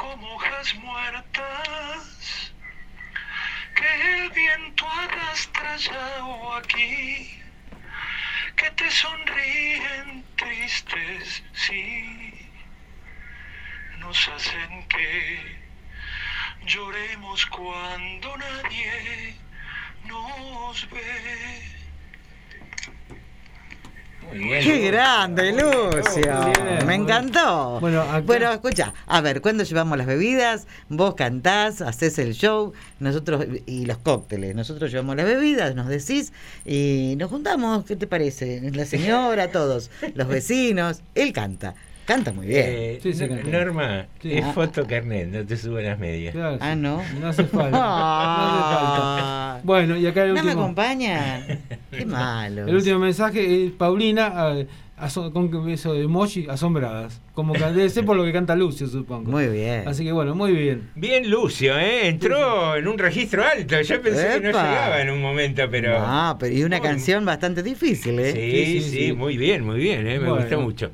como hojas muertas que el viento arrastra ya aquí que te sonríen tristes sí. Nos hacen que lloremos cuando nadie nos
Qué grande, Lucio.
bien,
Me encantó.
Bueno, acá-
Bueno, escucha, a ver, ¿cuándo llevamos las bebidas? Vos cantás, haces el show, nosotros y los cócteles. Nosotros llevamos las bebidas, nos decís y nos juntamos. ¿Qué te parece? La señora, todos, los vecinos. Él canta, canta muy bien.
Eh,
Sí, sí.
Norma,
Sí.
es foto carnet, no te subo las medias.
Claro,
Ah. ¿no?
No hace falta. No hace falta.
Ah.
Bueno, y acá el
¿No me
último.
acompañan? Qué malo.
El último mensaje es Paulina ah, con eso de emoji asombradas. Como que debe ser por lo que canta Lucio, supongo.
Muy bien.
Así que bueno, muy bien.
Bien Lucio, ¿eh? entró en un registro alto. Yo pensé que no llegaba en un momento, pero...
Ah, pero y una
Muy-
canción bastante difícil, ¿eh?
Sí, sí,
Sí, sí, sí.
muy bien, muy bien, ¿eh? me
Bueno.
gustó mucho.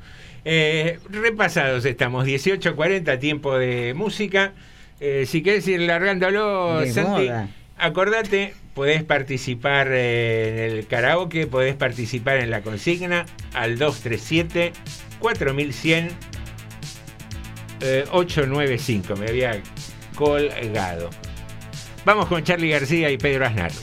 Eh, repasados estamos, 18.40, tiempo de música. Eh, si querés ir largándolo,
De
Santi,
moda.
acordate, podés participar eh, en el karaoke, podés participar en la consigna al 237 4100 eh, 895. Me había colgado. Vamos con Charlie García y Pedro Aznar.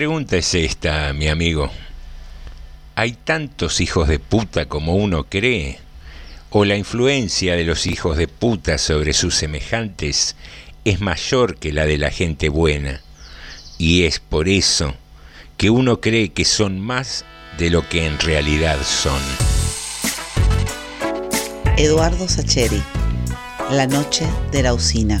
pregunta es esta, mi amigo. ¿Hay tantos hijos de puta como uno cree? ¿O la influencia de los hijos de puta sobre sus semejantes es mayor que la de la gente buena? Y es por eso que uno cree que son más de lo que en realidad son.
Eduardo Sacheri, La Noche de la Usina.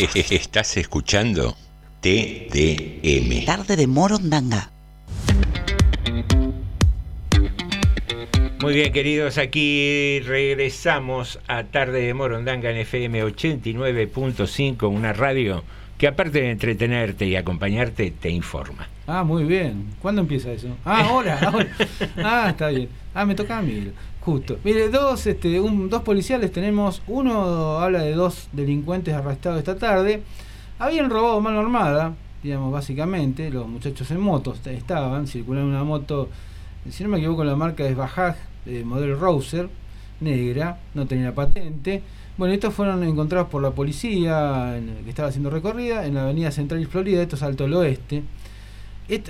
Estás escuchando TDM.
Tarde de Morondanga.
Muy bien, queridos, aquí regresamos a Tarde de Morondanga en FM 89.5, una radio que aparte de entretenerte y acompañarte, te informa.
Ah, muy bien. ¿Cuándo empieza eso? Ah, ahora, ahora. Ah, está bien. Ah, me toca a mí. Justo. Mire, dos, este, un, dos policiales tenemos. Uno habla de dos delincuentes arrestados esta tarde. Habían robado mano armada, digamos, básicamente. Los muchachos en motos estaban, circulando una moto, si no me equivoco, la marca es Bajaj, de modelo Rouser, negra, no tenía patente bueno, estos fueron encontrados por la policía que estaba haciendo recorrida en la avenida Central y Florida, esto es Alto del Oeste.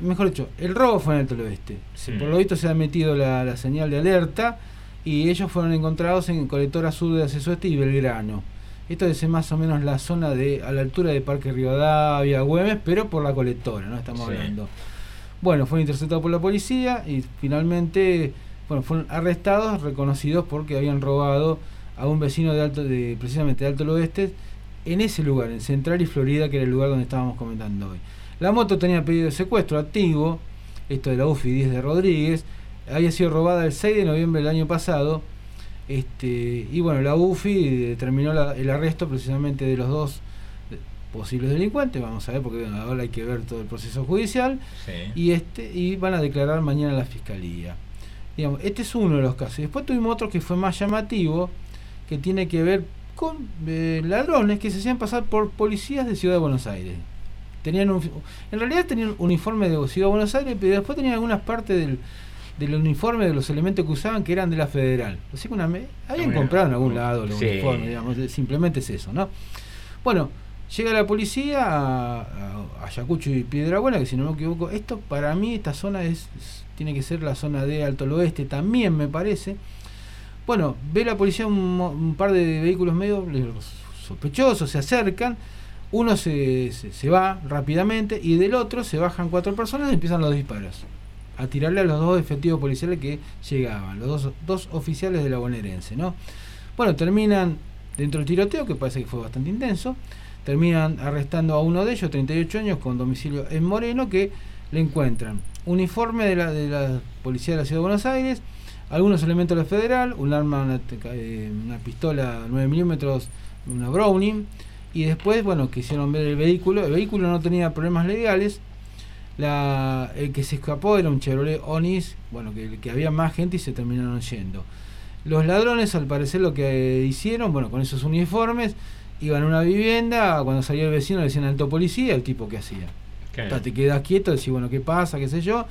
mejor dicho, el robo fue en Alto del Oeste. Por lo visto se ha metido la, señal de alerta y ellos fueron encontrados en Colectora Sur de Acceso Este y Belgrano. Esto es más o menos la zona de a la altura de Parque Rivadavia, Güemes, pero por la colectora, ¿no? Estamos hablando. Bueno, fueron interceptados por la policía y finalmente bueno, fueron arrestados, reconocidos porque habían robado a un vecino de alto, de, precisamente de Alto Oeste, en ese lugar, en Central y Florida, que era el lugar donde estábamos comentando hoy. La moto tenía pedido de secuestro activo, esto de la UFI 10 de Rodríguez, había sido robada el 6 de noviembre del año pasado, este, y bueno, la UFI determinó el arresto precisamente de los dos posibles delincuentes, vamos a ver, porque ahora hay que ver todo el proceso judicial, y, este, y van a declarar mañana la fiscalía. Digamos, este es uno de los casos. Después tuvimos otro que fue más llamativo, que tiene que ver con eh, ladrones que se hacían pasar por policías de Ciudad de Buenos Aires. Tenían en realidad tenían un uniforme de Ciudad de Buenos Aires, pero después tenían algunas partes del, del uniforme de los elementos que usaban que eran de la federal. Así que una habían comprado en algún lado los uniformes, digamos, simplemente es eso, ¿no? Bueno, llega la policía a, a, Ayacucho y Piedrabuena, que si no me equivoco, esto para mí, esta zona es, tiene que ser la zona de Alto Oeste también me parece. Bueno, ve la policía un, par de vehículos medio sospechosos, se acercan, uno se, se, va rápidamente y del otro se bajan cuatro personas y empiezan los disparos. A tirarle a los dos efectivos policiales que llegaban, los dos, dos oficiales de la bonaerense, ¿no? Bueno, terminan dentro del tiroteo, que parece que fue bastante intenso, terminan arrestando a uno de ellos, 38 años, con domicilio en Moreno, que le encuentran uniforme de la, de la Policía de la Ciudad de Buenos Aires, algunos elementos de la federal, un arma, una, eh, una pistola 9 milímetros, una Browning, y después, bueno, quisieron ver el vehículo. El vehículo no tenía problemas legales. La, el que se escapó era un Chevrolet Onis, bueno, que, que había más gente y se terminaron yendo. Los ladrones, al parecer, lo que hicieron, bueno, con esos uniformes, iban a una vivienda, cuando salió el vecino le decían alto policía, el tipo que hacía. Te quedas quieto, decís, bueno, ¿qué pasa? ¿Qué sé yo?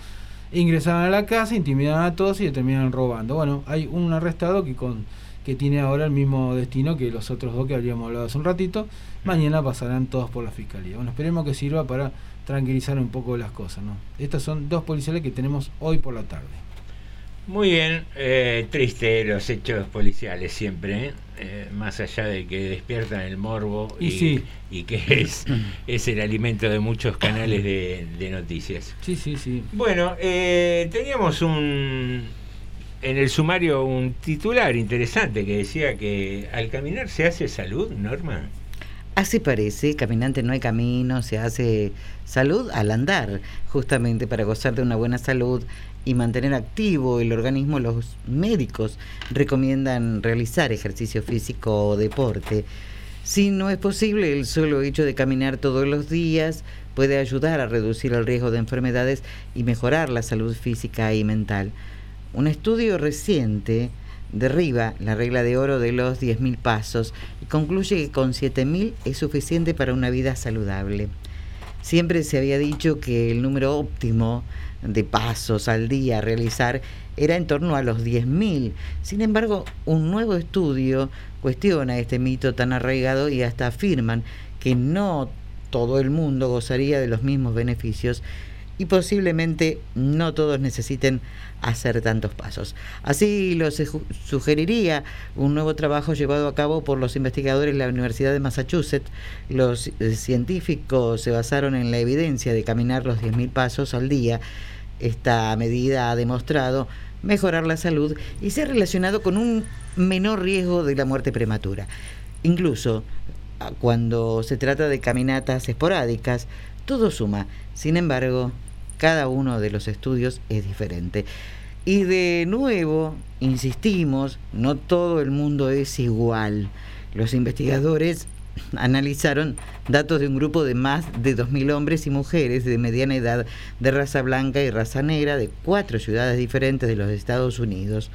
ingresaban a la casa, intimidaban a todos y le terminaban robando. Bueno, hay un arrestado que con que tiene ahora el mismo destino que los otros dos que habíamos hablado hace un ratito. Mañana pasarán todos por la fiscalía. Bueno, esperemos que sirva para tranquilizar un poco las cosas. ¿no? Estos son dos policiales que tenemos hoy por la tarde.
Muy bien, eh, triste los hechos policiales siempre, ¿eh? Eh, más allá de que despiertan el morbo y, y, que es, es el alimento de muchos canales de, noticias.
Sí, sí, sí.
Bueno, teníamos un en el sumario un titular interesante que decía que al caminar se hace salud, Norma.
Así parece, caminante no hay camino, se hace salud al andar, justamente para gozar de una buena salud y mantener activo el organismo, los médicos recomiendan realizar ejercicio físico o deporte. Si no es posible, el solo hecho de caminar todos los días puede ayudar a reducir el riesgo de enfermedades y mejorar la salud física y mental. Un estudio reciente derriba la regla de oro de los 10.000 pasos y concluye que con 7.000 es suficiente para una vida saludable. Siempre se había dicho que el número óptimo de pasos al día a realizar era en torno a los 10.000. Sin embargo, un nuevo estudio cuestiona este mito tan arraigado y hasta afirman que no todo el mundo gozaría de los mismos beneficios y posiblemente no todos necesiten hacer tantos pasos. Así lo sugeriría un nuevo trabajo llevado a cabo por los investigadores de la Universidad de Massachusetts. Los eh, científicos se basaron en la evidencia de caminar los 10.000 pasos al día. Esta medida ha demostrado mejorar la salud y se ha relacionado con un menor riesgo de la muerte prematura. Incluso ah, cuando se trata de caminatas esporádicas, todo suma. Sin embargo, cada uno de los estudios es diferente. Y de nuevo, insistimos, no todo el mundo es igual. Los investigadores analizaron datos de un grupo de más de 2.000 hombres y mujeres de mediana edad, de raza blanca y raza negra, de cuatro ciudades diferentes de los Estados Unidos.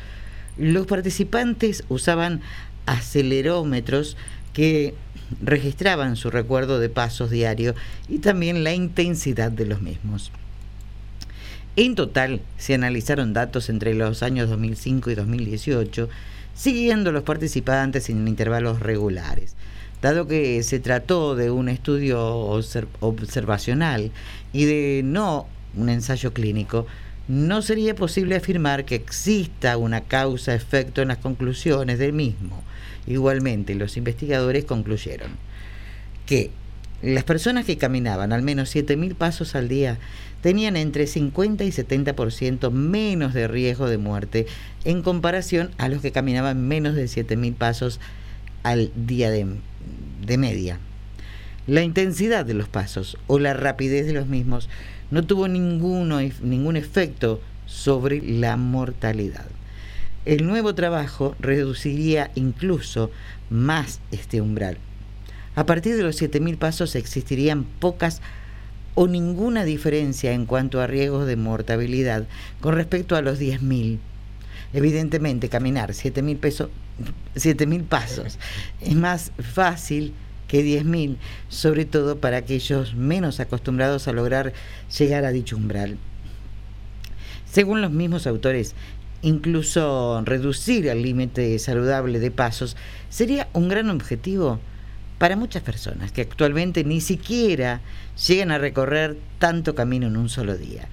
Los participantes usaban acelerómetros que registraban su recuerdo de pasos diarios y también la intensidad de los mismos. En total, se analizaron datos entre los años 2005 y 2018, siguiendo los participantes en intervalos regulares. Dado que se trató de un estudio observacional y de no un ensayo clínico, no sería posible afirmar que exista una causa-efecto en las conclusiones del mismo. Igualmente, los investigadores concluyeron que las personas que caminaban al menos 7.000 pasos al día tenían entre 50 y 70% menos de riesgo de muerte en comparación a los que caminaban menos de 7.000 pasos al día de, de media. La intensidad de los pasos o la rapidez de los mismos no tuvo ninguno, ningún efecto sobre la mortalidad. El nuevo trabajo reduciría incluso más este umbral. A partir de los 7.000 pasos existirían pocas o ninguna diferencia en cuanto a riesgos de mortalidad con respecto a los 10.000. Evidentemente, caminar 7.000 pasos es más fácil que 10.000, sobre todo para aquellos menos acostumbrados a lograr llegar a dicho umbral. Según los mismos autores, incluso reducir el límite saludable de pasos sería un gran objetivo para muchas personas que actualmente ni siquiera llegan a recorrer tanto camino en un solo día.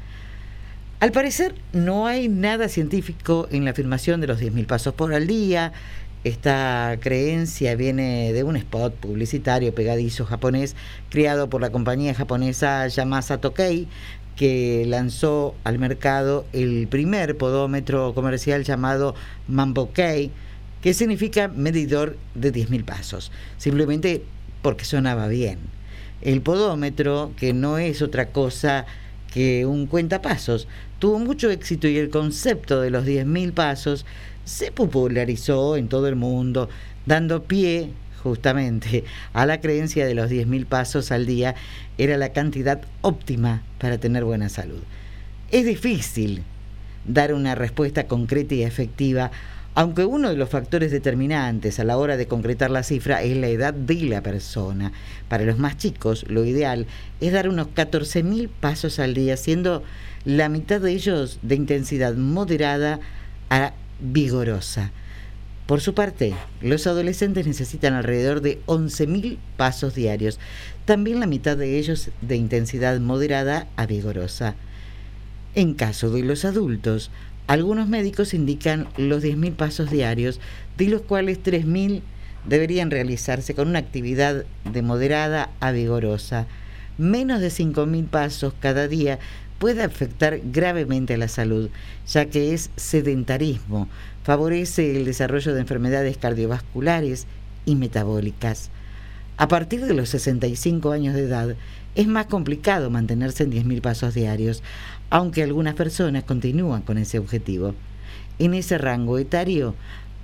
Al parecer no hay nada científico en la afirmación de los 10.000 pasos por al día. Esta creencia viene de un spot publicitario pegadizo japonés creado por la compañía japonesa Yamasa Tokei, que lanzó al mercado el primer podómetro comercial llamado Mambokei, que significa medidor de 10.000 pasos, simplemente porque sonaba bien. El podómetro, que no es otra cosa que un cuentapasos, tuvo mucho éxito y el concepto de los 10.000 pasos se popularizó en todo el mundo, dando pie justamente a la creencia de los 10.000 pasos al día era la cantidad óptima para tener buena salud. Es difícil dar una respuesta concreta y efectiva aunque uno de los factores determinantes a la hora de concretar la cifra es la edad de la persona. Para los más chicos, lo ideal es dar unos 14.000 pasos al día, siendo la mitad de ellos de intensidad moderada a vigorosa. Por su parte, los adolescentes necesitan alrededor de 11.000 pasos diarios, también la mitad de ellos de intensidad moderada a vigorosa. En caso de los adultos, algunos médicos indican los 10.000 pasos diarios, de los cuales 3.000 deberían realizarse con una actividad de moderada a vigorosa. Menos de 5.000 pasos cada día puede afectar gravemente a la salud, ya que es sedentarismo, favorece el desarrollo de enfermedades cardiovasculares y metabólicas. A partir de los 65 años de edad, es más complicado mantenerse en 10.000 pasos diarios, aunque algunas personas continúan con ese objetivo. En ese rango etario,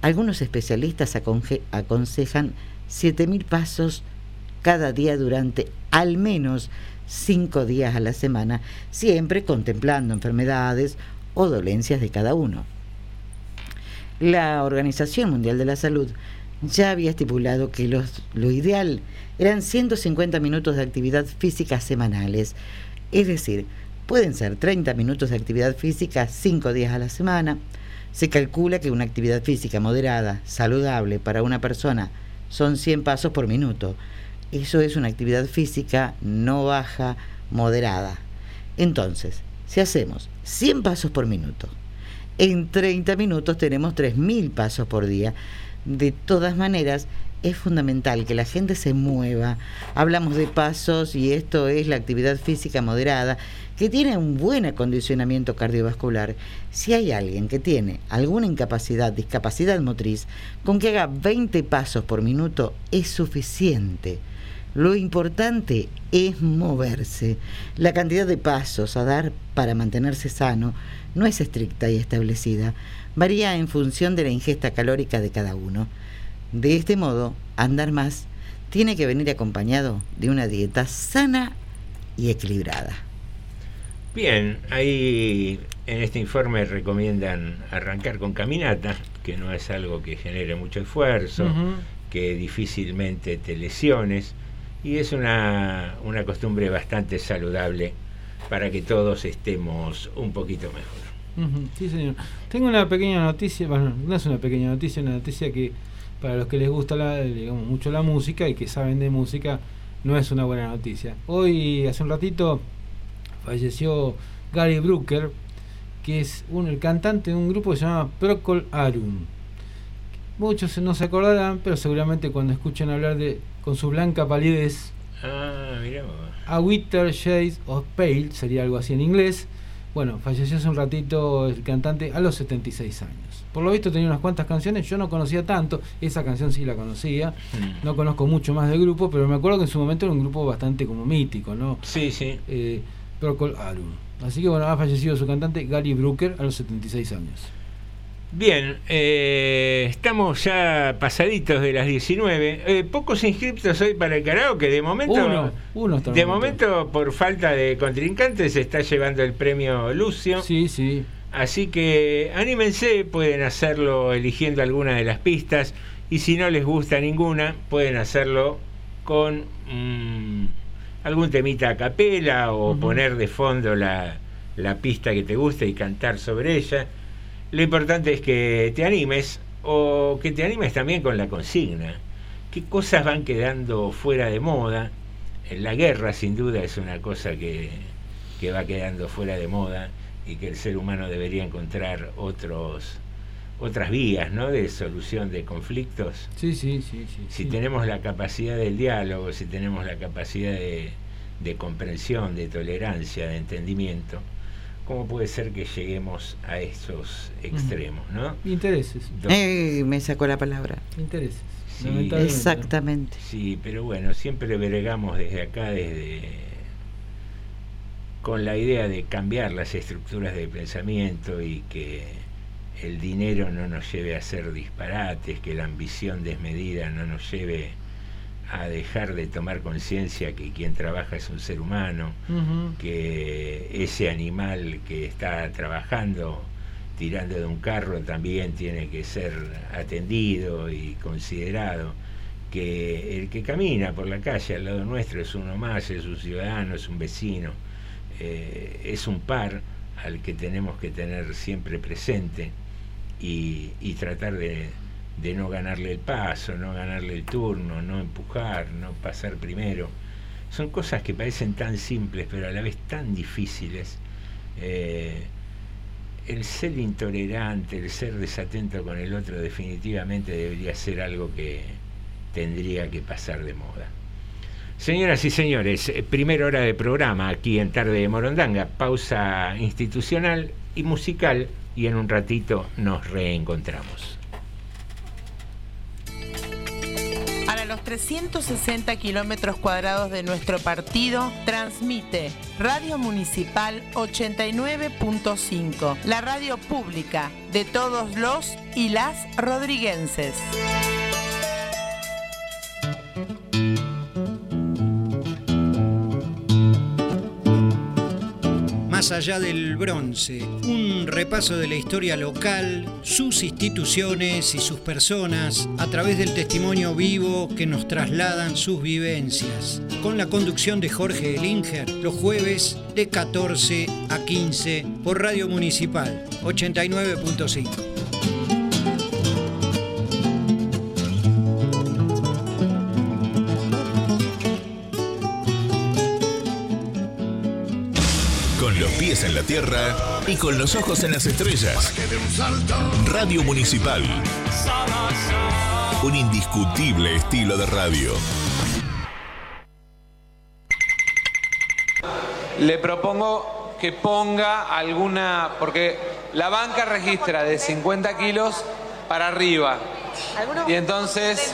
algunos especialistas aconsejan 7.000 pasos cada día durante al menos 5 días a la semana, siempre contemplando enfermedades o dolencias de cada uno. La Organización Mundial de la Salud ya había estipulado que lo ideal eran 150 minutos de actividad física semanales, es decir, Pueden ser 30 minutos de actividad física 5 días a la semana. Se calcula que una actividad física moderada, saludable para una persona, son 100 pasos por minuto. Eso es una actividad física no baja, moderada. Entonces, si hacemos 100 pasos por minuto, en 30 minutos tenemos 3.000 pasos por día. De todas maneras, es fundamental que la gente se mueva. Hablamos de pasos y esto es la actividad física moderada que tiene un buen acondicionamiento cardiovascular. Si hay alguien que tiene alguna incapacidad, discapacidad motriz, con que haga 20 pasos por minuto es suficiente. Lo importante es moverse. La cantidad de pasos a dar para mantenerse sano no es estricta y establecida. Varía en función de la ingesta calórica de cada uno. De este modo, andar más tiene que venir acompañado de una dieta sana y equilibrada.
Bien, ahí en este informe recomiendan arrancar con caminata, que no es algo que genere mucho esfuerzo, que difícilmente te lesiones, y es una, una costumbre bastante saludable para que todos estemos un poquito mejor.
Sí, señor. Tengo una pequeña noticia, bueno, no es una pequeña noticia, una noticia que para los que les gusta la, digamos, mucho la música y que saben de música, no es una buena noticia. Hoy, hace un ratito, falleció Gary Brooker, que es un, el cantante de un grupo que se llama Procol Harum. Muchos no se acordarán, pero seguramente cuando escuchen hablar de con su blanca palidez,
Ah.
A Winter Shades of Pale, sería algo así en inglés. Bueno, falleció hace un ratito el cantante a los 76 años. Por lo visto tenía unas cuantas canciones, yo no conocía tanto, esa canción sí la conocía,
Mm.
no conozco mucho más del grupo, pero me acuerdo que en su momento era un grupo bastante como mítico, ¿no?
Sí, sí.
Eh, Procol Harum. Así que bueno, ha fallecido su cantante Gary Brooker a los 76 años.
Bien, eh, estamos ya pasaditos de las 19. Eh, pocos inscriptos hoy para el karaoke. De momento,
Uno, uno
de
momento,
por falta de contrincantes, se está llevando el premio Lucio.
Sí, sí.
Así que anímense, pueden hacerlo eligiendo alguna de las pistas. Y si no les gusta ninguna, pueden hacerlo con mm, algún temita a capela o poner de fondo la, la pista que te gusta y cantar sobre ella. Lo importante es que te animes o que te animes también con la consigna. ¿Qué cosas van quedando fuera de moda? La guerra sin duda es una cosa que, que va quedando fuera de moda y que el ser humano debería encontrar otros otras vías ¿no? de solución de conflictos.
Sí, sí, sí, sí.
Si
sí.
tenemos la capacidad del diálogo, si tenemos la capacidad de, de comprensión, de tolerancia, de entendimiento, ¿cómo puede ser que lleguemos a esos extremos? ¿no?
Intereses.
Eh, me sacó la palabra.
Intereses.
Sí.
Exactamente.
Sí, pero bueno, siempre bregamos desde acá, desde con la idea de cambiar las estructuras de pensamiento y que el dinero no nos lleve a hacer disparates, que la ambición desmedida no nos lleve a dejar de tomar conciencia que quien trabaja es un ser humano, que ese animal que está trabajando tirando de un carro también tiene que ser atendido y considerado, que el que camina por la calle al lado nuestro es uno más, es un ciudadano, es un vecino, eh, es un par al que tenemos que tener siempre presente y, tratar de, de no ganarle el paso, no ganarle el turno, no empujar, no pasar primero. Son cosas que parecen tan simples, pero a la vez tan difíciles. Eh, el ser intolerante, el ser desatento con el otro, definitivamente debería ser algo que tendría que pasar de moda. Señoras y señores, eh, primera hora de programa aquí en Tarde de Morondanga, pausa institucional y musical y en un ratito nos reencontramos.
Para los 360 kilómetros cuadrados de nuestro partido, transmite Radio Municipal 89.5, la radio pública de todos los y las rodriguenses.
Más allá del bronce, un repaso de la historia local, sus instituciones y sus personas a través del testimonio vivo que nos trasladan sus vivencias. Con la conducción de Jorge Elinger, los jueves de 14 a 15 por Radio Municipal 89.5.
en la tierra y con los ojos en las estrellas. Radio Municipal. Un indiscutible estilo de radio.
Le propongo que ponga alguna, porque la banca registra de 50 kilos para arriba. Y entonces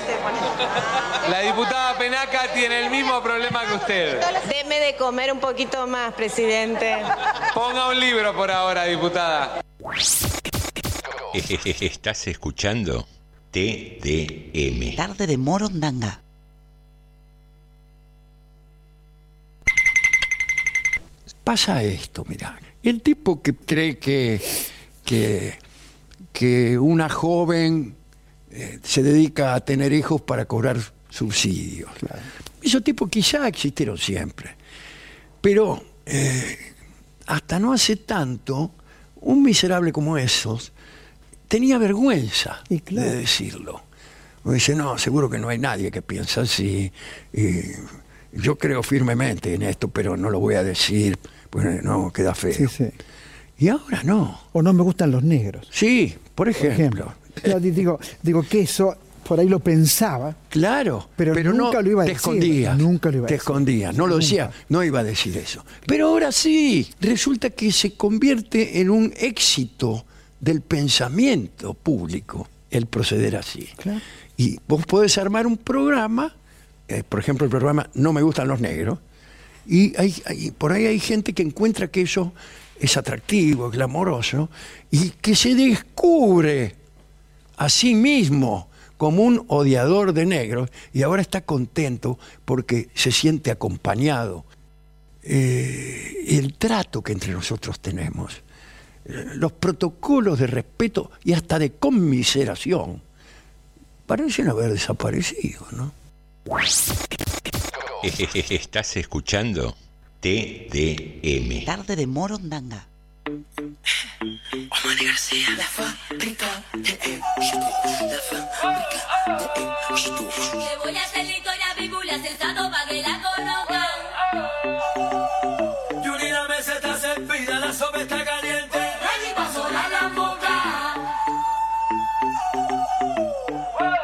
la diputada Penaca tiene el mismo problema que usted.
Deme de comer un poquito más, presidente.
Ponga un libro por ahora, diputada.
Estás escuchando TDM.
Tarde de Morondanga.
Pasa esto, mira. El tipo que cree que, que, que una joven eh, se dedica a tener hijos para cobrar subsidios. Esos tipos quizá existieron siempre. Pero eh, hasta no hace tanto, un miserable como esos tenía vergüenza de decirlo. Dice, no, seguro que no hay nadie que piensa así. y yo creo firmemente en esto, pero no lo voy a decir, pues no, queda feo.
Sí, sí.
Y ahora no.
O no me gustan los negros.
Sí, por ejemplo.
Yo digo, digo que eso por ahí lo pensaba.
Claro,
pero, nunca
no,
lo iba a
te
decir.
escondías.
Nunca lo iba a
Te
decir.
escondías, no lo decía, no iba a decir eso. Pero ahora sí, resulta que se convierte en un éxito del pensamiento público el proceder así. Y vos podés armar un programa, eh, por ejemplo el programa No me gustan los negros, y hay, hay- por ahí hay gente que encuentra que eso es atractivo, es glamoroso, y que se descubre a sí mismo como un odiador de negros y ahora está contento porque se siente acompañado. Eh, el trato que entre nosotros tenemos, eh, los protocolos de respeto y hasta de conmiseración parecen haber desaparecido, ¿no?
Estás escuchando TDM.
Tarde de Morondanga.
Omar García. La fábrica de éxito. La fábrica de éxito.
Le voy a hacer la historia bíblia sensato para que la conozcan.
Yuri, la mesa está servida, la sopa está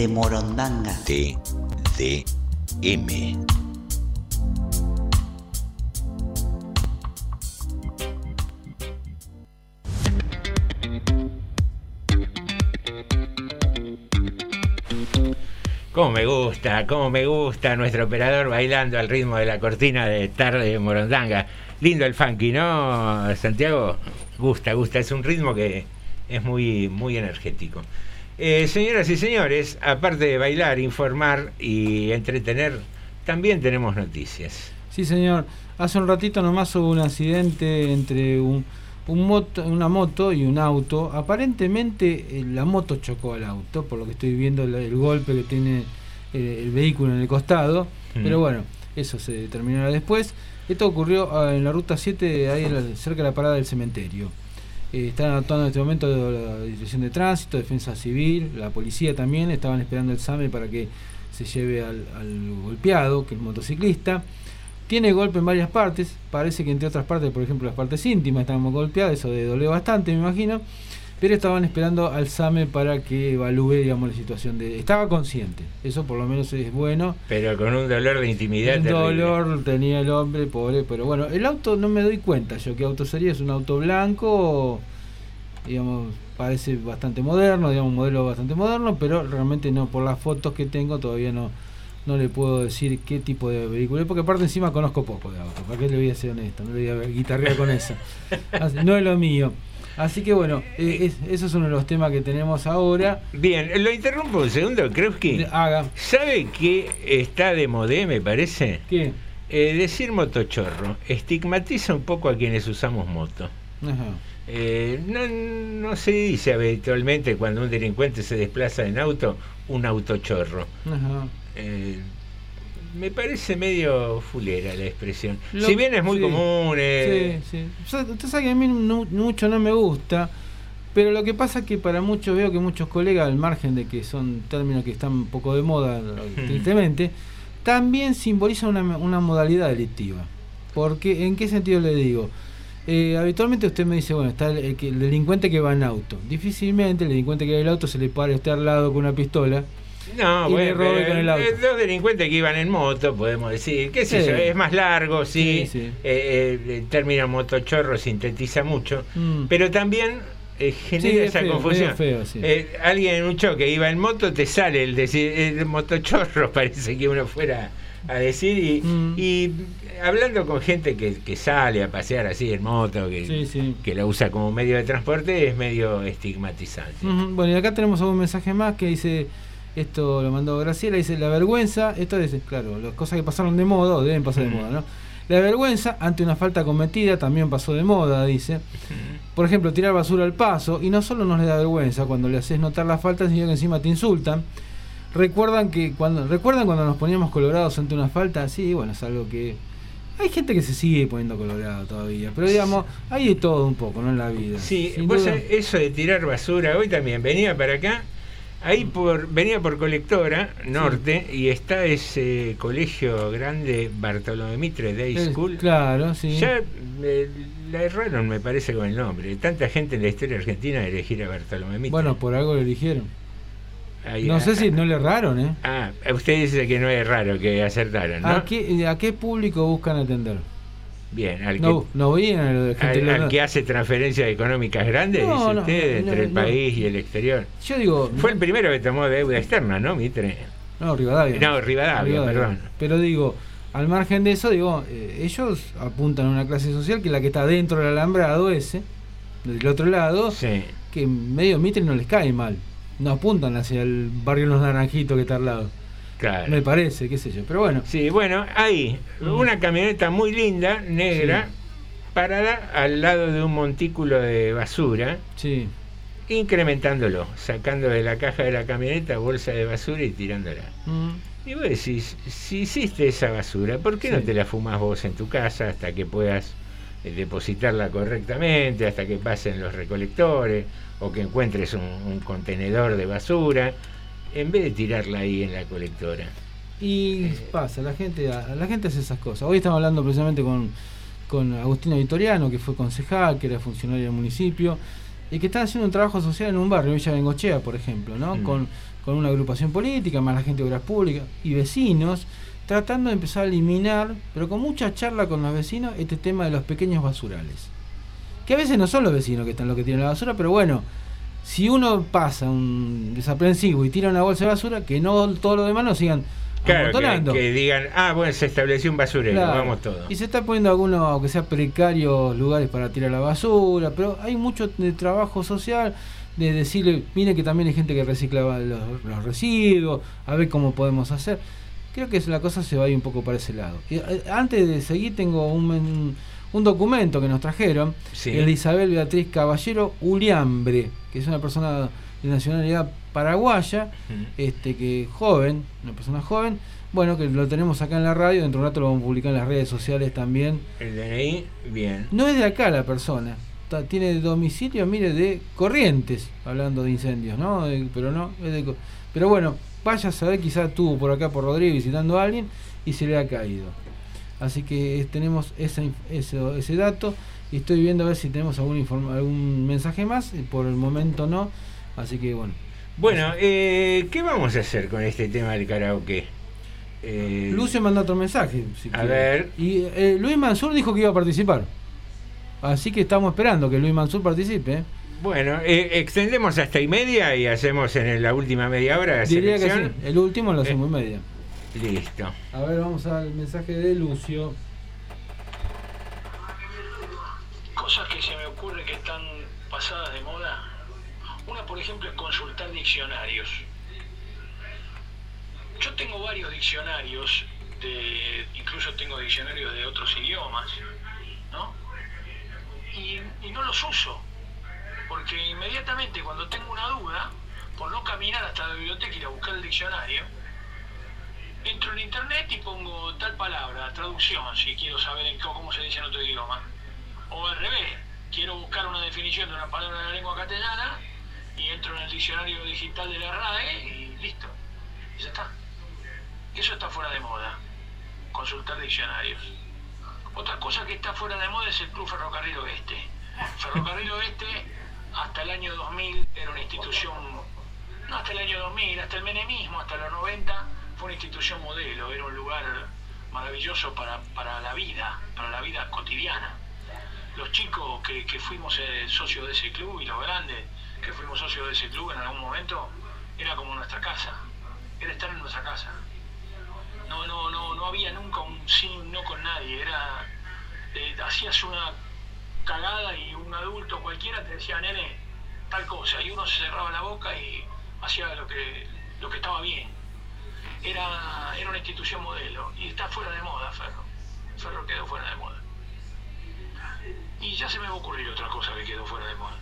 de
Morondanga.
TDM.
Cómo me gusta, cómo me gusta nuestro operador bailando al ritmo de la cortina de tarde de Morondanga. Lindo el funky, ¿no, Santiago? Gusta, gusta, es un ritmo que es muy, muy energético. Eh, señoras y señores, aparte de bailar, informar y entretener, también tenemos noticias.
Sí, señor. Hace un ratito nomás hubo un accidente entre un, un moto, una moto y un auto. Aparentemente eh, la moto chocó al auto, por lo que estoy viendo el, el golpe que tiene eh, el vehículo en el costado.
Mm.
Pero bueno, eso se determinará después. Esto ocurrió ah, en la ruta 7, ahí cerca de la parada del cementerio. Eh, están actuando en este momento la Dirección de Tránsito, Defensa Civil, la policía también. Estaban esperando el SAME para que se lleve al, golpeado, que es motociclista. Tiene golpe en varias partes, parece que entre otras partes, por ejemplo las partes íntimas estaban golpeadas, eso de dolió bastante me imagino, pero estaban esperando al SAME para que evalúe digamos la situación de... Estaba consciente, eso por lo menos es bueno.
Pero con un dolor de intimidad
Un
terrible.
dolor tenía el hombre, pobre, pero bueno, el auto no me doy cuenta yo qué auto sería, es un auto blanco, digamos, parece bastante moderno, digamos, un modelo bastante moderno, pero realmente no, por las fotos que tengo todavía no, no le puedo decir qué tipo de vehículo porque aparte encima conozco poco de auto, ¿para qué le voy a ser honesto? No le voy a guitarrear con eso. No es lo mío. Así que bueno, eh, es- eso es uno de los temas que tenemos ahora.
Bien, lo interrumpo un segundo, creo que...
Haga.
¿Sabe qué está de modé, me parece?
¿Qué?
Eh, decir motochorro estigmatiza un poco a quienes usamos moto.
Ajá.
Eh, no, no se dice habitualmente cuando un delincuente se desplaza en auto un autochorro.
Ajá.
Me parece medio fulera la expresión.
Lo-
si bien es muy
sí,
común. eh,
Sí, sí. O sea, Usted sabe que a mí no- mucho no me gusta, pero lo que pasa es que para muchos veo que muchos colegas, al margen de que son términos que están un poco de moda, tristemente, también simbolizan una, una modalidad delictiva. Porque, ¿en qué sentido le digo? Eh, habitualmente usted me dice, bueno, está el, el delincuente que va en auto. Difícilmente el delincuente que va en auto se le pare a usted al lado con una pistola.
No,
y
bueno,
robe
pero,
con el auto.
dos delincuentes que iban en moto, podemos decir, qué sé
Sí.
yo, es más largo, sí,
Sí, sí.
eh, eh, el término motochorro sintetiza mucho,
Mm.
pero también eh, genera
es
esa
feo,
confusión.
feo.
Eh, alguien en un choque iba en moto, te sale el decir el motochorro, parece que uno fuera a decir, y,
Mm.
y hablando con gente que, que sale a pasear así en moto, que,
Sí, sí.
que la usa como medio de transporte, es medio estigmatizante.
Bueno, y acá tenemos algún mensaje más que dice, esto lo mandó Graciela, dice, la vergüenza, esto es, claro, las cosas que pasaron de moda, o deben pasar de moda, ¿no? La vergüenza ante una falta cometida también pasó de moda, dice. Por ejemplo, tirar basura al paso, y no solo nos le da vergüenza cuando le haces notar la falta, sino que encima te insultan. Recuerdan que cuando recuerdan cuando nos poníamos colorados ante una falta, sí, bueno, es algo que hay gente que se sigue poniendo colorado todavía, pero digamos, hay de todo un poco, ¿no? En la vida.
Sí, vos eso de tirar basura, hoy también venía para acá, ahí por venía por colectora norte y está ese colegio grande Bartolomé Mitre Day School.
Claro, sí.
Ya eh, la erraron, me parece, con el nombre. Tanta gente en la historia argentina de elegir a Bartolomé Mitre.
Bueno, por algo lo eligieron.
Ahí,
No
ah,
sé si no le erraron, ¿eh?
Ah, usted dice que no es raro que acertaran, ¿no?
¿A qué, ¿A qué público buscan atender?
Bien, al que,
No, no
al- al hace transferencias económicas grandes,
No,
dice
no,
usted, entre el país y el exterior.
Yo digo.
Fue el primero que tomó deuda externa, ¿no, Mitre?
No, Rivadavia.
No, Rivadavia, perdón.
Pero digo, al margen de eso, digo, eh, ellos apuntan a una clase social que la que está dentro del alambrado ese, del otro lado, que medio Mitre no les cae mal. No apuntan hacia el barrio Los Naranjitos que está al lado.
Claro.
Me parece, qué sé yo. Pero bueno.
Sí, bueno, ahí, una camioneta muy linda, negra, parada al lado de un montículo de basura,
Sí.
incrementándolo, sacando de la caja de la camioneta bolsa de basura y tirándola.
Mm.
Y vos decís, si hiciste esa basura, ¿por qué no te la fumás vos en tu casa hasta que puedas eh, depositarla correctamente, hasta que pasen los recolectores o que encuentres un, un contenedor de basura, en vez de tirarla ahí en la colectora?
Y pasa, la gente, la gente hace esas cosas. Hoy estamos hablando precisamente con, con Agustina Vitoriano, que fue concejal, que era funcionario del municipio, y que están haciendo un trabajo social en un barrio, Villa Bengochea, por ejemplo, ¿no?
Mm.
Con, con una agrupación política, más la gente de obras públicas y vecinos, tratando de empezar a eliminar, pero con mucha charla con los vecinos, este tema de los pequeños basurales. Que a veces no son los vecinos que están los que tiran la basura, pero bueno, si uno pasa un desaprensivo y tira una bolsa de basura, que no todos los demás no sigan
Claro, que, digan, ah, bueno, se estableció un basurero,
Claro.
vamos todos.
Y se está poniendo algunos, aunque sea precarios, lugares para tirar la basura, pero hay mucho de trabajo social, de decirle, mire que también hay gente que recicla los, los residuos, a ver cómo podemos hacer. Creo que es- la cosa se va a ir un poco para ese lado. Y, eh, antes de seguir, tengo un, un documento que nos trajeron,
Sí.
el de Isabel Beatriz Caballero Uliambre, que es una persona de nacionalidad paraguaya, este que joven, una persona joven, bueno, que lo tenemos acá en la radio, dentro de un rato lo vamos a publicar en las redes sociales también.
El DNI, bien.
No es de acá la persona, tiene domicilio, mire, de Corrientes, hablando de incendios, ¿no? De- pero no, es de pero bueno, vaya a saber, quizás estuvo por acá por Rodríguez visitando a alguien y se le ha caído. Así que eh, tenemos esa eso- ese dato y estoy viendo a ver si tenemos algún algún mensaje más, y por el momento no, así que bueno.
Bueno, eh, ¿qué vamos a hacer con este tema del karaoke? Eh,
Lucio mandó otro mensaje. si
A
quiere.
ver.
Y eh, Luis Mansur dijo que iba a participar. Así que estamos esperando que Luis Mansur participe. ¿eh?
Bueno, eh, extendemos hasta y media y hacemos en la última media hora
Diría que
selección.
sí. El último lo hacemos en media.
Listo.
A ver, vamos al mensaje de Lucio.
Cosas que se me ocurre que están pasadas de moda. Una, por ejemplo, es consultar diccionarios. Yo tengo varios diccionarios, de, incluso tengo diccionarios de otros idiomas, ¿no? Y, y no los uso, porque inmediatamente cuando tengo una duda, por no caminar hasta la biblioteca y ir a buscar el diccionario, entro en internet y pongo tal palabra, traducción, si quiero saber cómo se dice en otro idioma. O al revés, quiero buscar una definición de una palabra de la lengua castellana y entro en el diccionario digital de la RAE y listo. Y ya está. Eso está fuera de moda, consultar diccionarios. Otra cosa que está fuera de moda es el Club Ferrocarril Oeste. Ferrocarril Oeste hasta el año 2000 era una institución, no hasta el año 2000, hasta el menemismo, hasta los 90, fue una institución modelo, era un lugar maravilloso para, para la vida, para la vida cotidiana. Los chicos que, que fuimos eh, socios de ese club y los grandes que fuimos socios de ese club en algún momento, era como nuestra casa, era estar en nuestra casa. No, no, no, no había nunca un sí, no con nadie, era, eh, hacías una cagada y un adulto cualquiera te decía, nene, tal cosa, y uno se cerraba la boca y hacía lo que, lo que estaba bien. Era, era una institución modelo y está fuera de moda, Ferro. Ferro quedó fuera de moda. Y ya se me va a ocurrir otra cosa que quedó fuera de moda.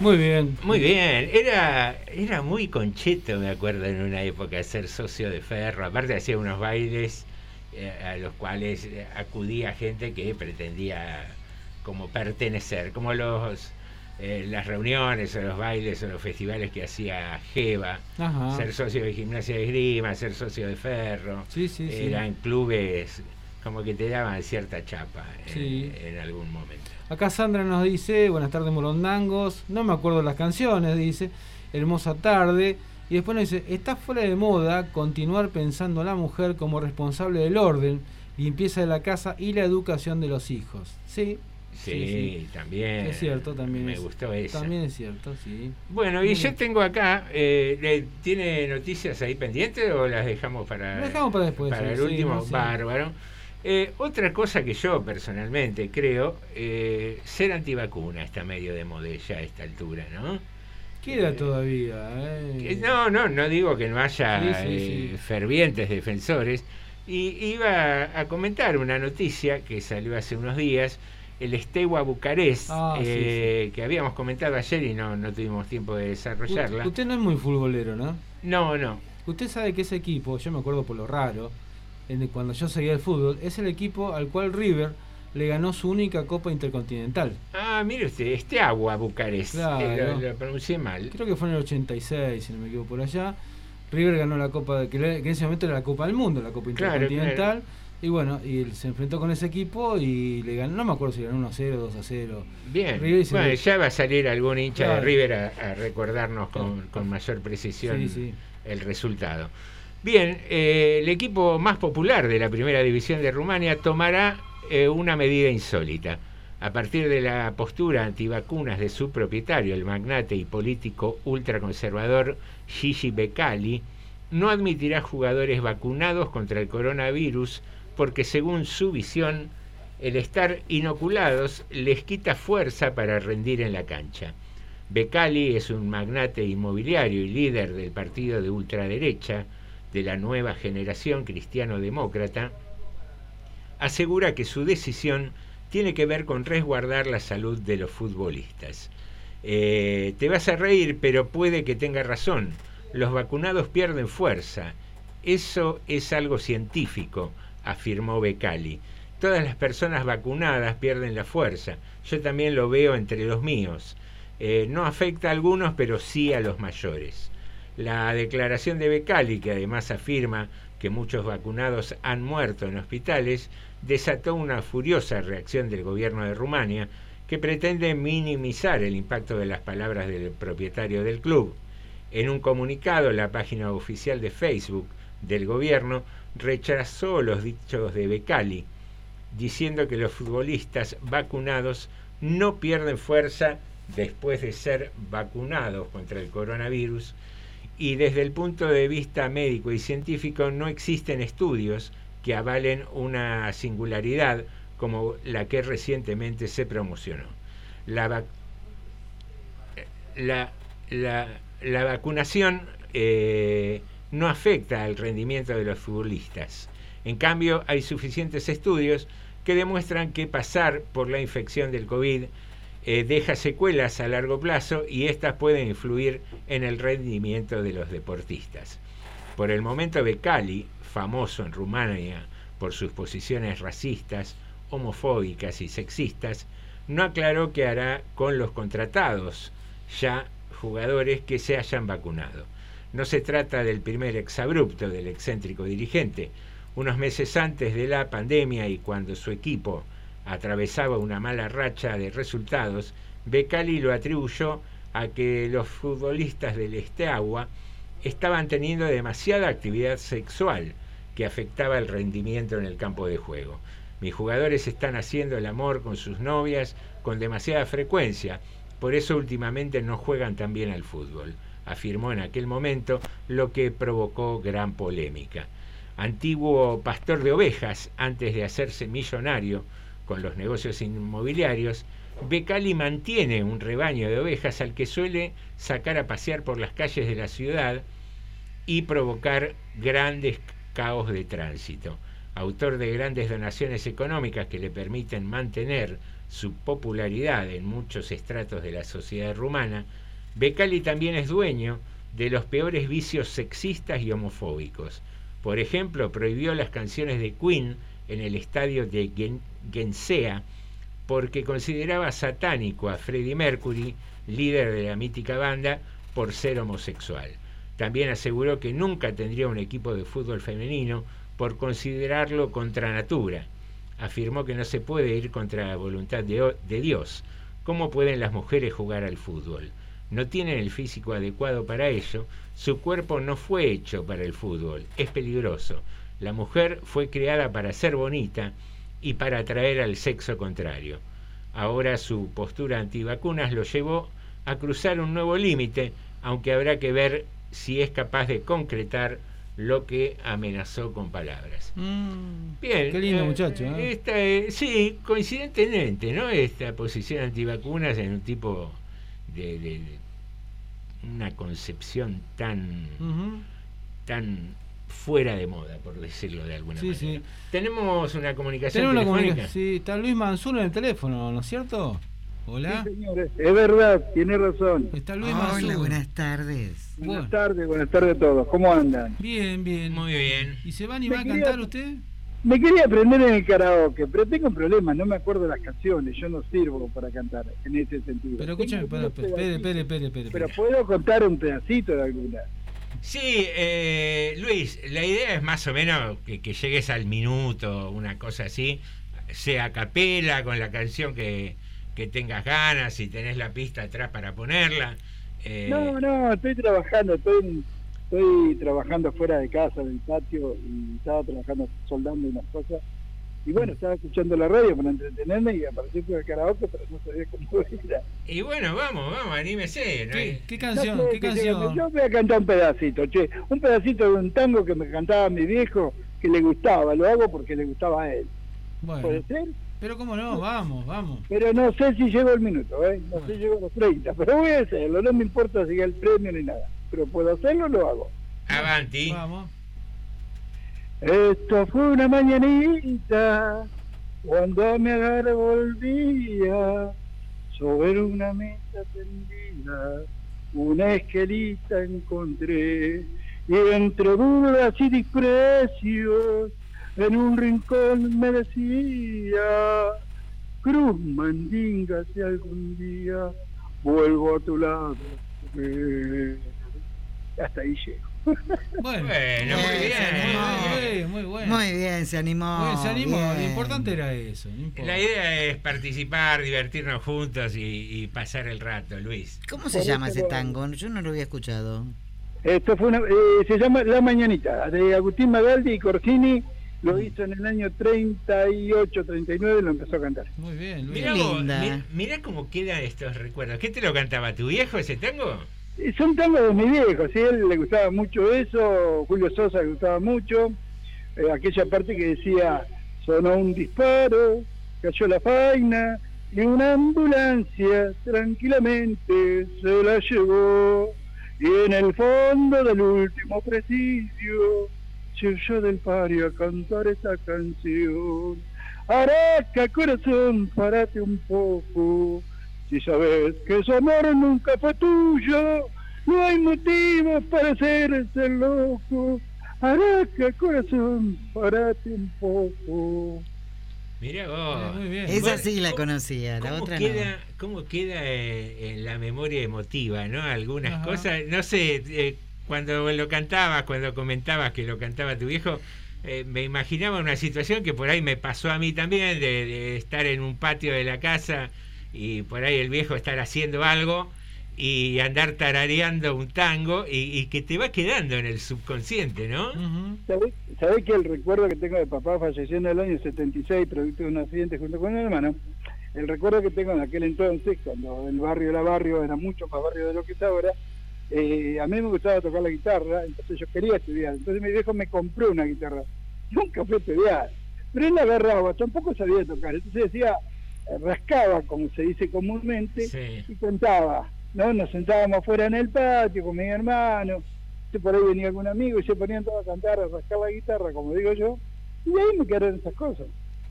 Muy bien.
Muy bien, era, era muy concheto, me acuerdo, en una época, ser socio de Ferro. Aparte hacía unos bailes eh, a los cuales eh, acudía gente que pretendía como pertenecer, como los eh, las reuniones o los bailes o los festivales que hacía Jeva,
Ajá.
ser socio de gimnasia de esgrima, ser socio de Ferro.
Sí, sí, sí.
Eran clubes como que te daban cierta chapa en- en algún momento.
Acá Sandra nos dice, buenas tardes morondangos, no me acuerdo las canciones, dice, hermosa tarde, y después nos dice, está fuera de moda continuar pensando a la mujer como responsable del orden, limpieza de la casa y la educación de los hijos. Sí,
Sí, también.
Es cierto, también
Me
es,
gustó eso.
También es cierto, sí.
Bueno, y yo tengo acá, eh, ¿le- ¿tiene noticias ahí pendientes o las dejamos para,
Las dejamos para después,
para el último?
no sé.
Bárbaro. Eh, otra cosa que yo personalmente creo, eh, ser antivacuna está medio de moda ya a esta altura, ¿no?
Queda todavía,
Que
eh.
No, no, no digo que no haya
Sí, sí,
eh,
sí.
fervientes defensores. Y iba a comentar una noticia que salió hace unos días, el Estewa Bucarest,
Ah, sí,
eh, que habíamos comentado ayer y no, no tuvimos tiempo de desarrollarla.
U- Usted no es muy futbolero, ¿no?
No, no.
Usted sabe que ese equipo, yo me acuerdo por lo raro, en el- cuando yo seguía el fútbol, es el equipo al cual River le ganó su única Copa Intercontinental.
Ah, mire usted, este agua Bucarest.
Claro.
Eh, lo, lo pronuncié mal.
Creo que fue en el 86, si no me equivoco, por allá. River ganó la Copa, que, en ese momento era la Copa del Mundo, la Copa
Claro,
Intercontinental. Y bueno, y él se enfrentó con ese equipo y le ganó, no me acuerdo si ganó 1 a 0, 2 a 0.
Bien, bueno, ya va a salir algún hincha de. River a, a recordarnos con, con mayor precisión
Sí, sí.
el resultado. Bien, eh, el equipo más popular de la primera división de Rumania tomará eh, una medida insólita. A partir de la postura antivacunas de su propietario, el magnate y político ultraconservador Gigi Becali, no admitirá jugadores vacunados contra el coronavirus porque según su visión, el estar inoculados les quita fuerza para rendir en la cancha. Becali es un magnate inmobiliario y líder del partido de ultraderecha de la nueva generación cristiano-demócrata, asegura que su decisión tiene que ver con resguardar la salud de los futbolistas. Eh, te vas a reír, pero puede que tenga razón. Los vacunados pierden fuerza. Eso es algo científico, afirmó Becali. Todas las personas vacunadas pierden la fuerza. Yo también lo veo entre los míos. Eh, no afecta a algunos, pero sí a los mayores. La declaración de Becali, que además afirma que muchos vacunados han muerto en hospitales, desató una furiosa reacción del gobierno de Rumania, que pretende minimizar el impacto de las palabras del propietario del club. En un comunicado, la página oficial de Facebook del gobierno rechazó los dichos de Becali, diciendo que los futbolistas vacunados no pierden fuerza después de ser vacunados contra el coronavirus y desde el punto de vista médico y científico no existen estudios que avalen una singularidad como la que recientemente se promocionó. La, la, la- la vacunación eh, no afecta al rendimiento de los futbolistas. En cambio, hay suficientes estudios que demuestran que pasar por la infección del COVID eh, deja secuelas a largo plazo y estas pueden influir en el rendimiento de los deportistas. Por el momento, Becali, famoso en Rumania por sus posiciones racistas, homofóbicas y sexistas, no aclaró qué hará con los contratados, ya jugadores que se hayan vacunado. No se trata del primer exabrupto del excéntrico dirigente. Unos meses antes de la pandemia y cuando su equipo atravesaba una mala racha de resultados, Becali lo atribuyó a que los futbolistas del Esteagua estaban teniendo demasiada actividad sexual que afectaba el rendimiento en el campo de juego. Mis jugadores están haciendo el amor con sus novias con demasiada frecuencia, por eso últimamente no juegan tan bien al fútbol, afirmó en aquel momento, lo que provocó gran polémica. Antiguo pastor de ovejas, antes de hacerse millonario con los negocios inmobiliarios, Becali mantiene un rebaño de ovejas al que suele sacar a pasear por las calles de la ciudad y provocar grandes caos de tránsito. Autor de grandes donaciones económicas que le permiten mantener su popularidad en muchos estratos de la sociedad rumana, Becali también es dueño de los peores vicios sexistas y homofóbicos. Por ejemplo, prohibió las canciones de Queen en el estadio de Gen- Gensea porque consideraba satánico a Freddie Mercury, líder de la mítica banda, por ser homosexual. También aseguró que nunca tendría un equipo de fútbol femenino por considerarlo contra natura. Afirmó que no se puede ir contra la voluntad de, de Dios. ¿Cómo pueden las mujeres jugar al fútbol? No tienen el físico adecuado para ello. Su cuerpo no fue hecho para el fútbol. Es peligroso. La mujer fue creada para ser bonita y para atraer al sexo contrario. Ahora su postura antivacunas lo llevó a cruzar un nuevo límite, aunque habrá que ver si es capaz de concretar lo que amenazó con palabras. Bien.
Qué lindo
eh,
muchacho, ¿eh?
esta, eh, sí, coincidentemente, ¿no? Esta posición antivacunas en un tipo de, de- de una concepción tan, tan fuera de moda, por decirlo de alguna
Sí,
manera.
sí.
Tenemos una comunicación
Tenemos una comunicación. Sí, está Luis Mansur en el teléfono, ¿no es cierto? Hola.
Señores, es verdad, tiene razón.
Está Luis
Hola, buenas tardes.
Buenas tardes, buenas tardes a todos. ¿Cómo andan?
Bien, bien.
Muy bien.
¿Y se va a
Me
animar a
quería-
cantar usted?
Me quería aprender en el karaoke, pero tengo un problema, no me acuerdo las canciones, yo no sirvo para cantar en ese sentido.
Pero escúchame, espere, espere, espere, espere, espere,
Pero puedo contar un pedacito de alguna.
Sí, eh, Luis, la idea es más o menos que, que llegues al minuto, una cosa así, sea a capela, con la canción que, que tengas ganas, si tenés la pista atrás para ponerla. eh,
No, no, estoy trabajando, estoy, estoy trabajando fuera de casa, en el patio, y estaba trabajando, soldando unas cosas. Y bueno, estaba escuchando la radio para entretenerme y apareció por el karaoke, pero no sabía cómo era.
Y bueno, vamos, vamos, anímese. ¿no?
¿Qué, qué
No
canción?
sé,
¿Qué canción?
Yo voy a cantar un pedacito, che. Un pedacito de un tango que me cantaba mi viejo, que le gustaba. Lo hago porque le gustaba a él. ¿Puede
Bueno,
ser?
pero cómo no, vamos, vamos.
Pero no sé si llego el minuto, ¿eh? No sé si llego a los 30. Pero voy a hacerlo. No me importa si el premio ni nada. Pero puedo hacerlo, lo hago.
Avanti.
Vamos.
Esto fue una mañanita cuando mi agarre volvía sobre una mesa tendida una esquelita encontré y entre burlas y desprecios en un rincón me decía Cruz Mandinga si algún día vuelvo a tu lado eh, hasta ahí llego
Bueno,
Bueno, muy
Bien,
muy bien, muy bueno.
Muy bien, se animó.
Se animó, lo importante era eso. no.
La idea es participar, divertirnos juntos y, y pasar el rato, Luis.
¿Cómo se
Por
llama ese tango? Yo no lo había escuchado.
Esto fue una, eh, se llama La Mañanita, de Agustín Magaldi y Corsini, lo hizo en el año 38, 39, lo empezó a cantar.
Muy bien, Luis.
Vos, mirá cómo quedan estos recuerdos. ¿Qué te lo cantaba tu viejo ese tango?
Son tangos de mi viejo, ¿sí? él le gustaba mucho eso, Julio Sosa le gustaba mucho, eh, aquella parte que decía, sonó un disparo, cayó la faina, y una ambulancia tranquilamente se la llevó, y en el fondo del último presidio se oyó del pario a cantar esta canción. Araca, corazón, párate un poco, si sabes que su amor nunca fue tuyo, no hay motivo para hacerse loco. Araca, corazón, párate un poco.
Mirá vos.
Muy bien.
Esa
Bueno,
sí la
¿cómo-
conocía, la
¿Cómo
otra
queda, cómo queda eh, en la memoria emotiva, no? Algunas
Ajá.
cosas, no sé, eh, cuando lo cantabas, cuando comentabas que lo cantaba tu viejo, eh, me imaginaba una situación que por ahí me pasó a mí también, de, de estar en un patio de la casa y por ahí el viejo estar haciendo algo y andar tarareando un tango y, y que te va quedando en el subconsciente, ¿no?
Ujú.
¿Sabés, sabés que el recuerdo que tengo de papá falleció en el año 76, producto de un accidente junto con mi hermano? El recuerdo que tengo en aquel entonces, cuando el barrio era barrio, era mucho más barrio de lo que es ahora, eh, a mí me gustaba tocar la guitarra, entonces yo quería estudiar. Entonces mi viejo me compró una guitarra. Nunca fui a estudiar, pero él la agarraba, tampoco sabía tocar. Entonces decía, rascaba, como se dice comúnmente,
Sí.
y cantaba. ¿no? Nos sentábamos afuera en el patio con mi hermano, por ahí venía algún amigo y se ponían todos a cantar, a rascar la guitarra, como digo yo, y ahí me quedaron esas cosas.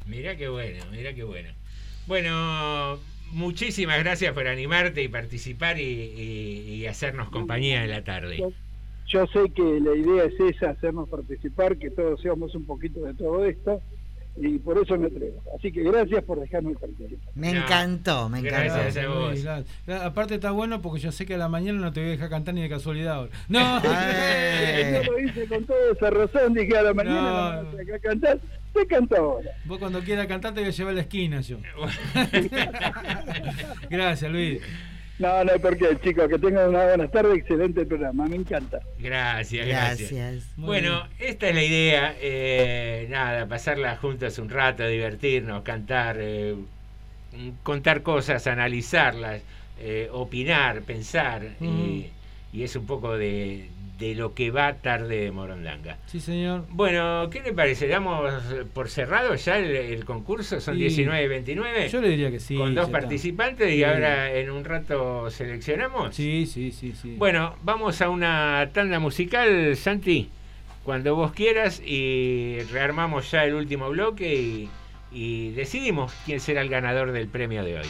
Mirá qué bueno, mirá qué bueno. Bueno, muchísimas gracias por animarte y participar y, y- y hacernos compañía en la tarde.
Yo, yo sé que la idea es esa, hacernos participar, que todos seamos un poquito de todo esto, y por eso me atrevo. Así que gracias por dejarme participar.
Me encantó, me encantó.
gracias a vos.
Aparte está bueno porque yo sé que a la mañana no te voy a dejar cantar ni de casualidad ahora. No.
Yo lo hice con toda esa razón, dije a la mañana,
No.
no, me vas a dejar cantar, te canto ahora.
Vos cuando quieras cantar te voy a llevar a la esquina yo. Gracias, Luis.
No, no hay por qué, chicos, que tengan una buena tarde, excelente programa, me encanta.
Gracias, gracias.
Gracias.
Bueno, esta es la idea, eh, nada, pasarla juntos un rato, divertirnos, cantar, eh, contar cosas, analizarlas, eh, opinar, pensar, y, y es un poco de, de lo que va tarde de Morondanga.
Sí, señor.
Bueno, ¿qué le parece? ¿Damos por cerrado ya el, el concurso? ¿Son
Y
19 y 29?
Yo le diría que sí.
con dos
está.
participantes y
Sí.
ahora en un rato seleccionamos.
Sí, sí, sí, sí.
Bueno, vamos a una tanda musical, Santi, cuando vos quieras y rearmamos ya el último bloque y, y decidimos quién será el ganador del premio de hoy.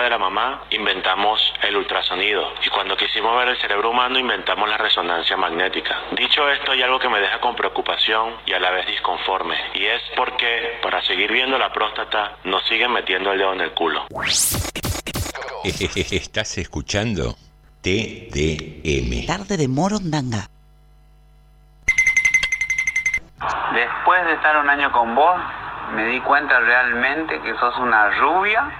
Barriga de la mamá, inventamos el ultrasonido. Y cuando quisimos ver el cerebro humano, inventamos la resonancia magnética. Dicho esto, hay algo que me deja con preocupación y a la vez disconforme. Y es porque, para seguir viendo la próstata, nos siguen metiendo el dedo en el culo.
Estás escuchando TDM.
Tarde de Morondanga.
Después de estar un año con vos, me di cuenta realmente que sos una rubia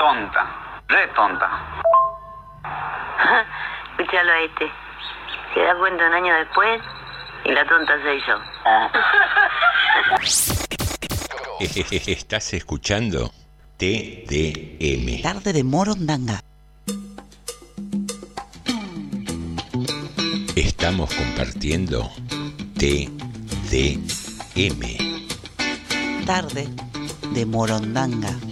tonta, re tonta.
Escúchalo a este. Se da cuenta un año después y la tonta soy yo.
Estás escuchando TDM.
Tarde de Morondanga.
Estamos compartiendo TDM.
Tarde de Morondanga.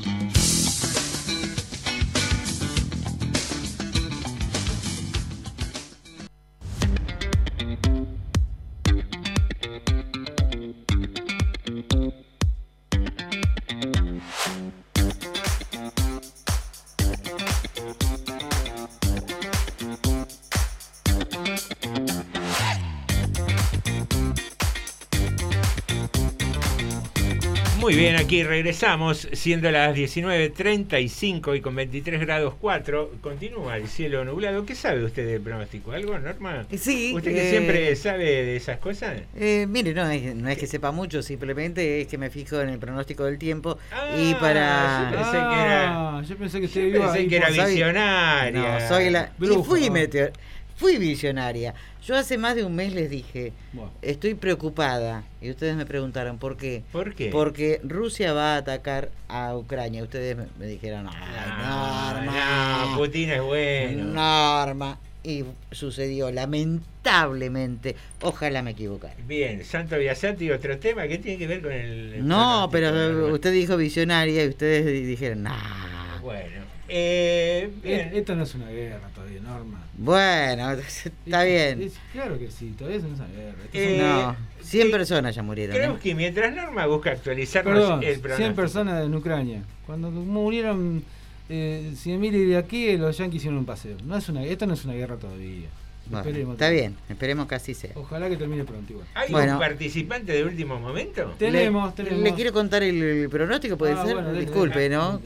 Aquí regresamos, siendo las 19.35 y con 23 grados 4, continúa el cielo nublado. ¿Qué sabe usted del pronóstico? ¿Algo, Norma?
Sí.
¿Usted que
eh,
siempre sabe de esas cosas?
Eh, mire, no es, no es que sepa mucho, simplemente es que me fijo en el pronóstico del tiempo y para...
yo pensé que era-
Ah, yo pensé que usted
Yo pensé que era visionaria.
No, soy la... y fui, meteo- fui visionaria. Yo hace más de un mes les dije,
Bueno.
estoy preocupada. Y ustedes me preguntaron, ¿por qué?
¿Por qué?
Porque Rusia va a atacar a Ucrania. Ustedes me, me dijeron, ay, Norma.
no, Putin es bueno.
Norma. Y sucedió, lamentablemente. Ojalá me equivocara.
Bien, Santo Biasati, otro tema que tiene que ver con el...
No, pero usted dijo visionaria y ustedes di- dijeron, nah.
Bueno, eh, bien.
Eh, Esto no es una guerra todavía, Norma.
Bueno, está bien.
Es- claro que sí, todavía es una guerra. Es
Eh,
No, 100 personas ya murieron. ¿eh?
Creo que mientras Norma busca actualizarnos
Perdón,
el
100
pronóstico.
personas en Ucrania. Cuando murieron eh, 100.000 y de aquí, los yanquis hicieron un paseo. No es una, esto no es una guerra todavía.
Bueno,
Esperemos
está bien, esperemos que así sea.
Ojalá que termine pronto igual.
¿Hay
Bueno.
un participante de último momento?
Tenemos,
le,
tenemos.
le quiero contar el, el pronóstico, puede
Ah,
ser.
bueno,
Disculpe,
dele,
¿no?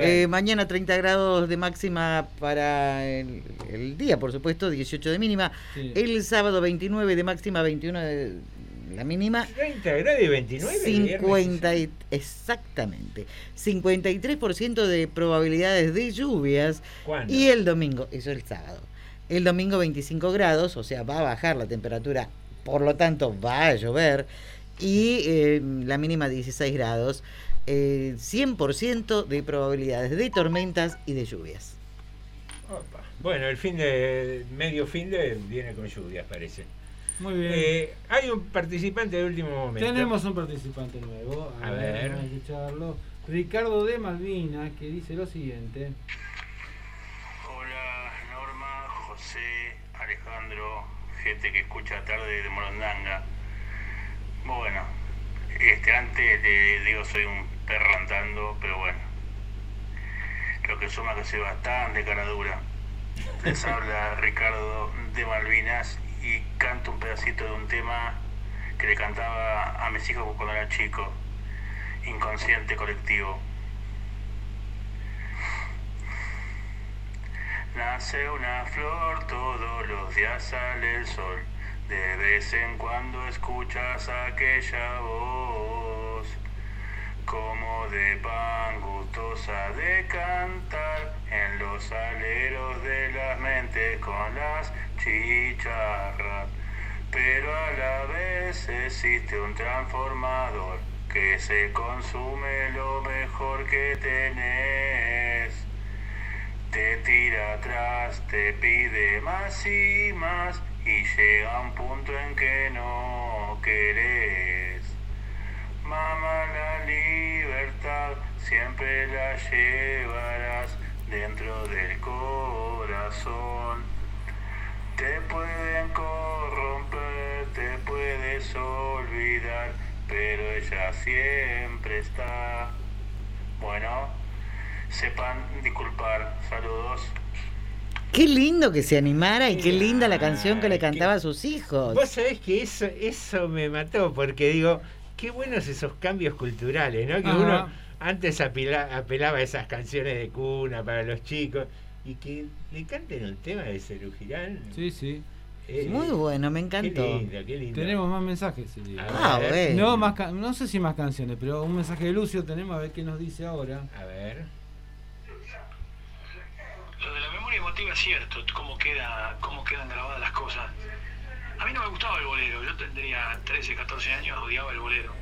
Eh, mañana 30 grados de máxima para el, el día, por supuesto, 18 de mínima.
Sí.
El sábado 29 de máxima, 21 de la mínima.
30 grados y 29. el viernes.
50 y- exactamente 53% de probabilidades de lluvias
¿Cuándo?
y el domingo eso el sábado el domingo 25 grados o sea va a bajar la temperatura por lo tanto va a llover y eh, la mínima 16 grados eh, 100% de probabilidades de tormentas y de lluvias
Opa. Bueno, el fin de medio fin de viene con lluvias, parece.
Muy bien.
Eh, hay un participante de último momento.
Tenemos un participante nuevo. A,
A
ver,
ver.
vamos a escucharlo. Ricardo de Malvina, que dice lo siguiente.
Hola Norma, José, Alejandro, gente que escucha tarde de Morondanga. Bueno, este antes le digo soy un perro andando, pero bueno. Lo que suma que soy bastante cara dura. Les habla Ricardo de Malvinas y canto un pedacito de un tema que le cantaba a mis hijos cuando era chico. Inconsciente colectivo. Nace una flor, todos los días sale el sol. De vez en cuando escuchas aquella voz, como de pan gustosa de cantar en los aleros de las mentes con las chicharras. Pero a la vez existe un transformador que se consume lo mejor que tenés te tira atrás, te pide más y más y llega un punto en que no querés. Mamá, la libertad siempre la llevarás dentro del corazón. Te pueden corromper, te puedes olvidar,
pero ella siempre está. Bueno, sepan disculpar. Saludos.
Qué lindo que se animara y qué linda la canción que le cantaba a sus hijos.
Vos sabés que eso, eso me mató, porque digo, qué buenos esos cambios culturales, ¿no? Que
Ajá.
uno antes apela- apelaba a esas canciones de cuna para los chicos y que le canten un tema de Cerú Girán.
Sí, sí.
Eh,
Muy bueno, me encantó.
Qué lindo, qué lindo.
Tenemos más mensajes. Silvia.
A Ah, ver. bueno.
No, más no sé si más canciones, pero un mensaje de Lucio tenemos a ver qué nos dice ahora.
A ver.
Lo de la memoria emotiva es cierto, cómo, queda, cómo quedan grabadas las cosas. A mí no me gustaba el bolero, yo tendría 13, 14 años, odiaba el bolero.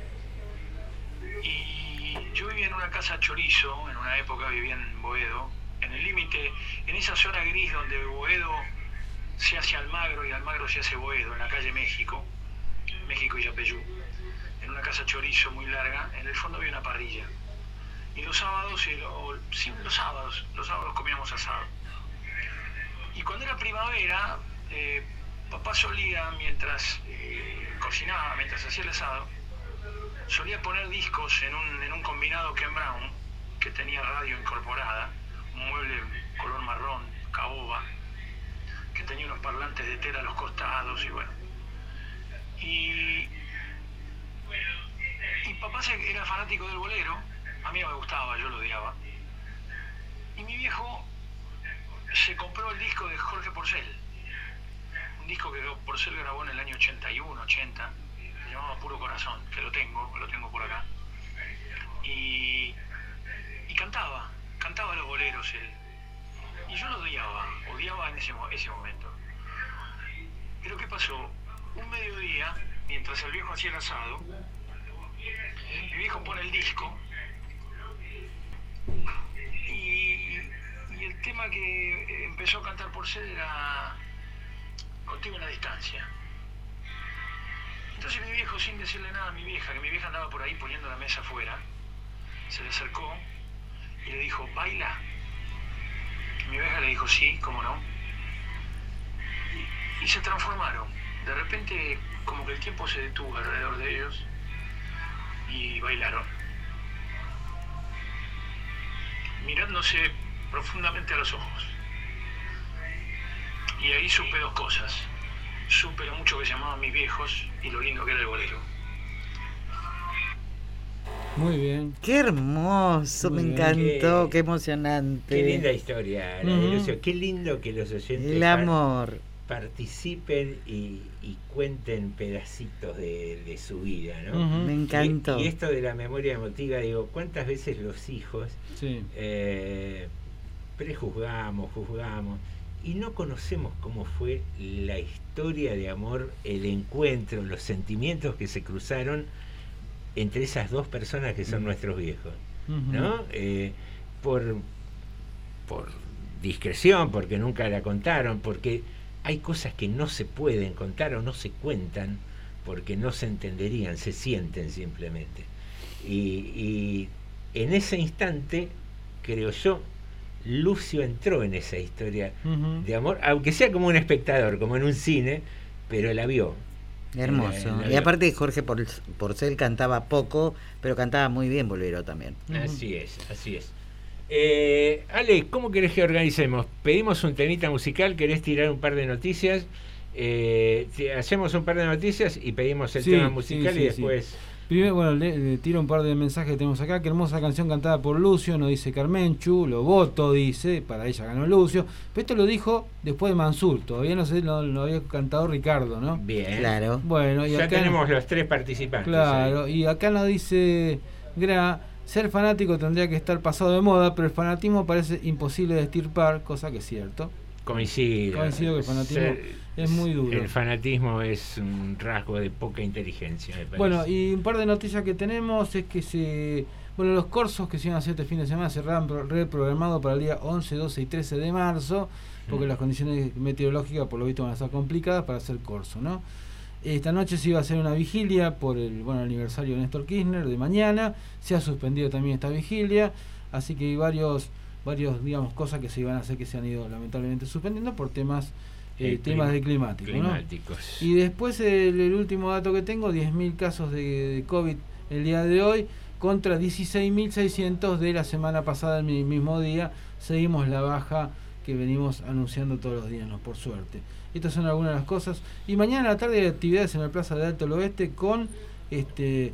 Y yo vivía en una casa chorizo, en una época vivía en Boedo, en el límite, en esa zona gris donde Boedo se hace Almagro y Almagro se hace Boedo, en la calle México, México y Yapeyú. En una casa chorizo muy larga, en el fondo había una parrilla. Y los sábados, y sí, los sábados, los sábados comíamos asado. Y cuando era primavera, eh, papá solía, mientras eh, cocinaba, mientras hacía el asado, solía poner discos en un, en un combinado Ken Brown, que tenía radio incorporada, un mueble color marrón, caoba, que tenía unos parlantes de tela a los costados y bueno. Y, y papá era fanático del bolero, a mí no me gustaba, yo lo odiaba. Y mi viejo se compró el disco de Jorge Porcel, un disco que Porcel grabó en el año 81, 80, se llamaba Puro Corazón, que lo tengo, lo tengo por acá. Y, y cantaba, cantaba los boleros él. Y yo lo odiaba, odiaba en ese, ese momento. Pero ¿qué pasó? Un mediodía, mientras el viejo hacía el asado, mi viejo pone el disco y, el tema que empezó a cantar por ser era Contigo en la distancia. Entonces mi viejo, sin decirle nada a mi vieja, que mi vieja andaba por ahí poniendo la mesa afuera, se le acercó y le dijo, baila. Mi vieja le dijo, sí, cómo no. Y se transformaron. De repente, como que el tiempo se detuvo alrededor de ellos y bailaron. Mirándose profundamente a los ojos. Y ahí supe dos cosas. Supe lo mucho que se llamaban mis viejos y lo lindo que era el bolero.
Muy bien.
Qué hermoso,
Muy
me
bien.
encantó,
Qué-
qué emocionante.
Qué linda historia, la de
Ujú.
Lucio. Qué lindo que los oyentes
El amor.
Participen y, y cuenten pedacitos de, de su vida, ¿no?
Me
Y-
encantó.
Y, esto de la memoria emotiva, digo, ¿cuántas veces los hijos
Sí.
eh, prejuzgamos, juzgamos y no conocemos cómo fue la historia de amor, el encuentro, los sentimientos que se cruzaron entre esas dos personas que son nuestros viejos. ¿no? Eh, por, por discreción, porque nunca la contaron, porque hay cosas que no se pueden contar o no se cuentan porque no se entenderían, se sienten simplemente. Y, y en ese instante, creo yo, Lucio entró en esa historia de amor, aunque sea como un espectador, como en un cine, pero la vio.
Hermoso.
La- la
y aparte Jorge Por- Porcel cantaba poco, pero cantaba muy bien bolero también.
Así es, así es. Eh, Ale, ¿cómo querés que organicemos? Pedimos un temita musical, querés tirar un par de noticias, Eh, hacemos un par de noticias y pedimos el
Sí,
tema musical
sí,
y
sí.
después...
Primero, bueno, le, le tiro un par de mensajes que tenemos acá. Qué hermosa canción cantada por Lucio, nos dice Carmenchu. Lo voto, dice. Para ella ganó Lucio. Pero esto lo dijo después de Mansur. Todavía no sé, lo, lo había cantado Ricardo, ¿no?
Bien.
Claro.
Bueno, y
ya
acá.
tenemos los tres participantes.
Claro, y acá nos dice Gra. Ser fanático tendría que estar pasado de moda, pero el fanatismo parece imposible de estirpar, cosa que es cierto.
Coincido.
Coincido que el fanatismo es muy duro.
El fanatismo es un rasgo de poca inteligencia, me parece.
Bueno, y un par de noticias que tenemos es que se. Bueno, los cursos que se iban a hacer este fin de semana se reprogramado para el día 11, 12 y 13 de marzo, porque
Mm.
las condiciones meteorológicas por lo visto van a estar complicadas para hacer corso, ¿no? Esta noche se iba a hacer una vigilia por el bueno, aniversario de Néstor Kirchner de mañana, se ha suspendido también esta vigilia, así que hay varios, varios digamos, cosas que se iban a hacer que se han ido lamentablemente suspendiendo por temas eh, temas de climáticos. ¿no?
climáticos.
Y después el, el último dato que tengo, 10.000 casos de, de COVID el día de hoy contra 16.600 de la semana pasada, el mi- mismo día. Seguimos la baja que venimos anunciando todos los días, ¿no? por suerte. Estas son algunas de las cosas. Y mañana a la tarde hay actividades en la Plaza de Alto del Oeste con este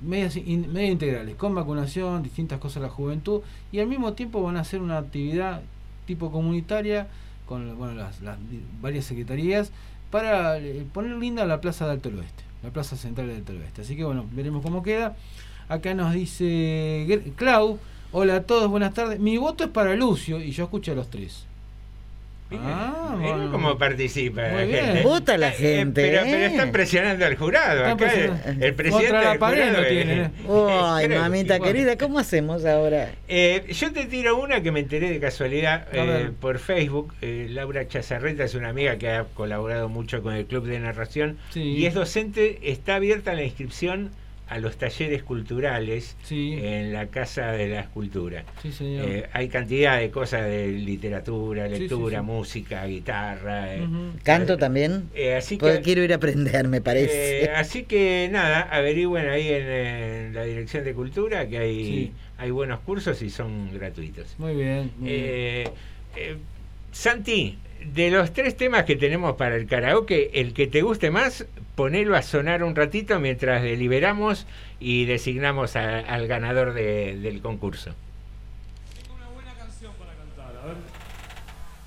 medias, medias integrales, con vacunación, distintas cosas de la juventud. Y al mismo tiempo van a hacer una actividad tipo comunitaria con bueno, las, varias secretarías para eh, poner linda la Plaza de Alto del Oeste, la Plaza Central de Alto del Oeste. Así que bueno, veremos cómo queda. Acá nos dice Clau, hola a todos, buenas tardes. Mi voto es para Lucio y yo escucho a los tres. Ah,
Mira
bueno.
cómo participa
Muy
la
bien.
gente.
Vota la
Eh,
gente,
pero,
¿eh?
pero están presionando al jurado. Acá el,
presionando.
el presidente
Contra la
del
pared
jurado es-
tienen, ¿eh?
Ay,
creo que-
mamita querida, ¿cómo hacemos ahora?
Eh, yo te tiro una que me enteré de casualidad eh, por Facebook. Eh, Laura Chazarreta es una amiga que ha colaborado mucho con el Club de Narración
Sí.
y es docente. Está abierta la inscripción a los talleres culturales en la Casa de la Escultura.
Sí, señor.
Eh, hay cantidad de cosas de literatura,
Sí, sí,
lectura,
sí.
música, guitarra. eh,
¿Canto también?
eh, así
Porque
que-
quiero ir a aprender, me parece.
eh, así que nada, averigüen ahí en, en la Dirección de Cultura que hay,
Sí.
hay buenos cursos y son gratuitos.
Muy bien. muy bien.
Eh, eh, Santi, de los tres temas que tenemos para el karaoke, el que te guste más, ponelo a sonar un ratito mientras deliberamos y designamos a- al ganador de- del concurso.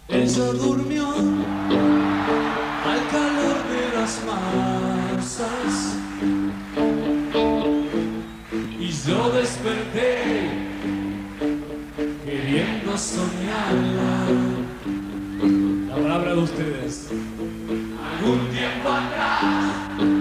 Ella durmió al calor de las masas y yo desperté queriendo soñarla. La palabra de ustedes. Algún tiempo atrás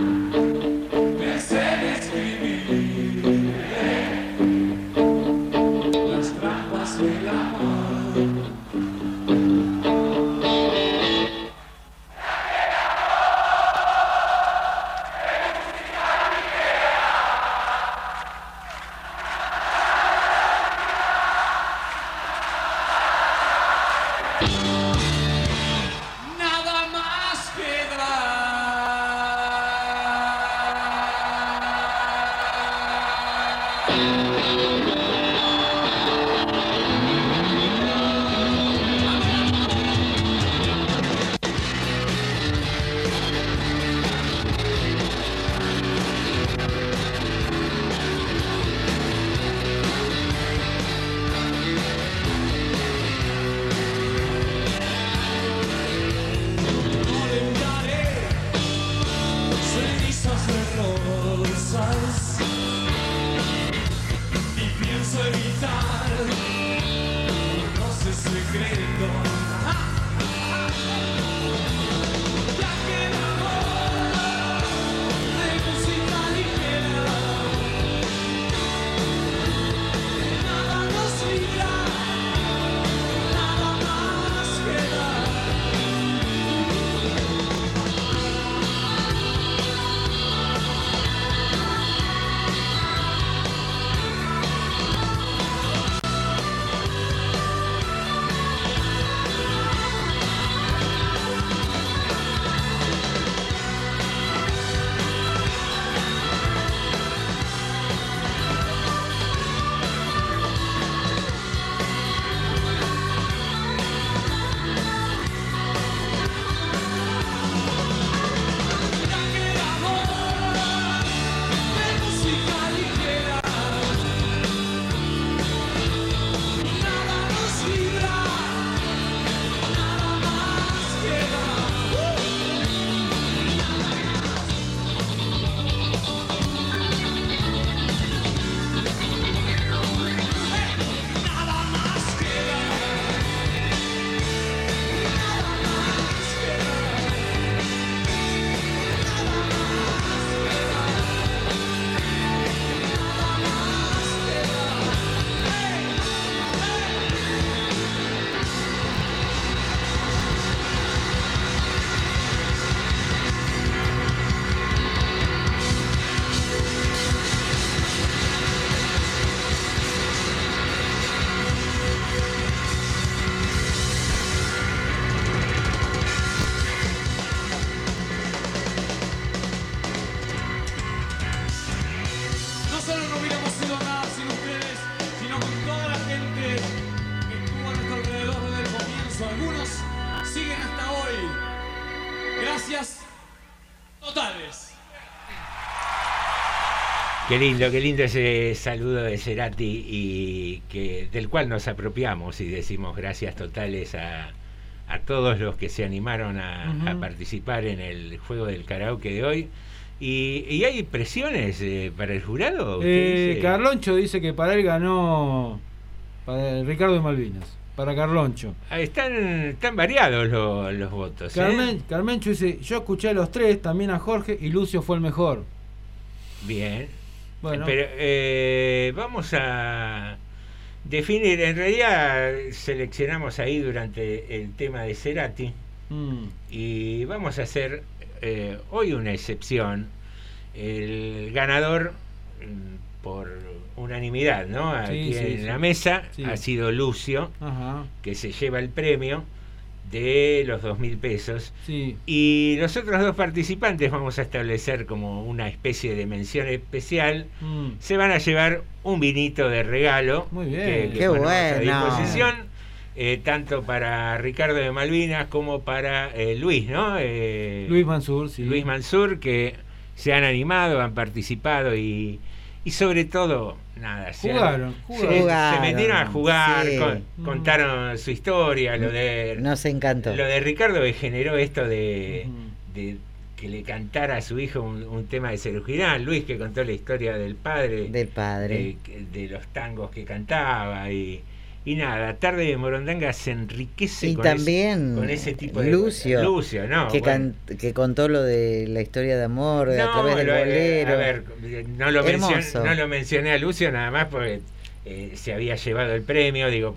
Qué lindo, qué lindo ese saludo de Cerati y que del cual nos apropiamos y decimos gracias totales a, a todos los que se animaron a, participar en el juego del karaoke de hoy. ¿Y, y hay presiones eh, para el jurado? ¿Usted
Eh,
dice?
Carloncho dice que para él ganó para Ricardo de Malvinas. Para Carloncho.
Ah, Están, están variados lo- los votos. ¿eh?
Carmen, Carmencho dice, yo escuché a los tres, también a Jorge, y Lucio fue el mejor.
Bien.
Bueno.
Pero eh, vamos a definir, en realidad seleccionamos ahí durante el tema de Cerati
Mm.
y vamos a hacer eh, hoy una excepción. El ganador mm, por unanimidad, ¿no? Aquí
Sí,
en
sí.
la mesa ha sido Lucio,
Ajá.
que se lleva el premio de los dos mil pesos.
Sí.
Y los otros dos participantes vamos a establecer como una especie de mención especial.
Mm.
Se van a llevar un vinito de regalo.
Muy bien.
Que, que
Qué
ponemos a
bueno.
disposición. eh, tanto para Ricardo de Malvinas como para eh, Luis, ¿no? Eh,
Luis Mansur, sí.
Luis Mansur, que se han animado, han participado y, y sobre todo, nada,
Jugaron,
se-
jugaron.
se metieron a jugar,
sí.
con- contaron su historia, lo de
Nos encantó.
lo de Ricardo que generó esto de, de que le cantara a su hijo un, un tema de Cerú Girán, Luis que contó la historia del padre,
Del padre.
de, que- de los tangos que cantaba y, y nada, Tarde de Morondanga se enriquece
Y
con,
también
ese, con ese tipo de
Lucio.
Lucio, ¿no?
que,
Bueno.
can- que contó lo de la historia de amor a
No,
través del
lo- eh,
bolero.
A ver, no lo,
Hermoso.
mencion- no lo mencioné a Lucio nada más porque eh, se había llevado el premio, digo,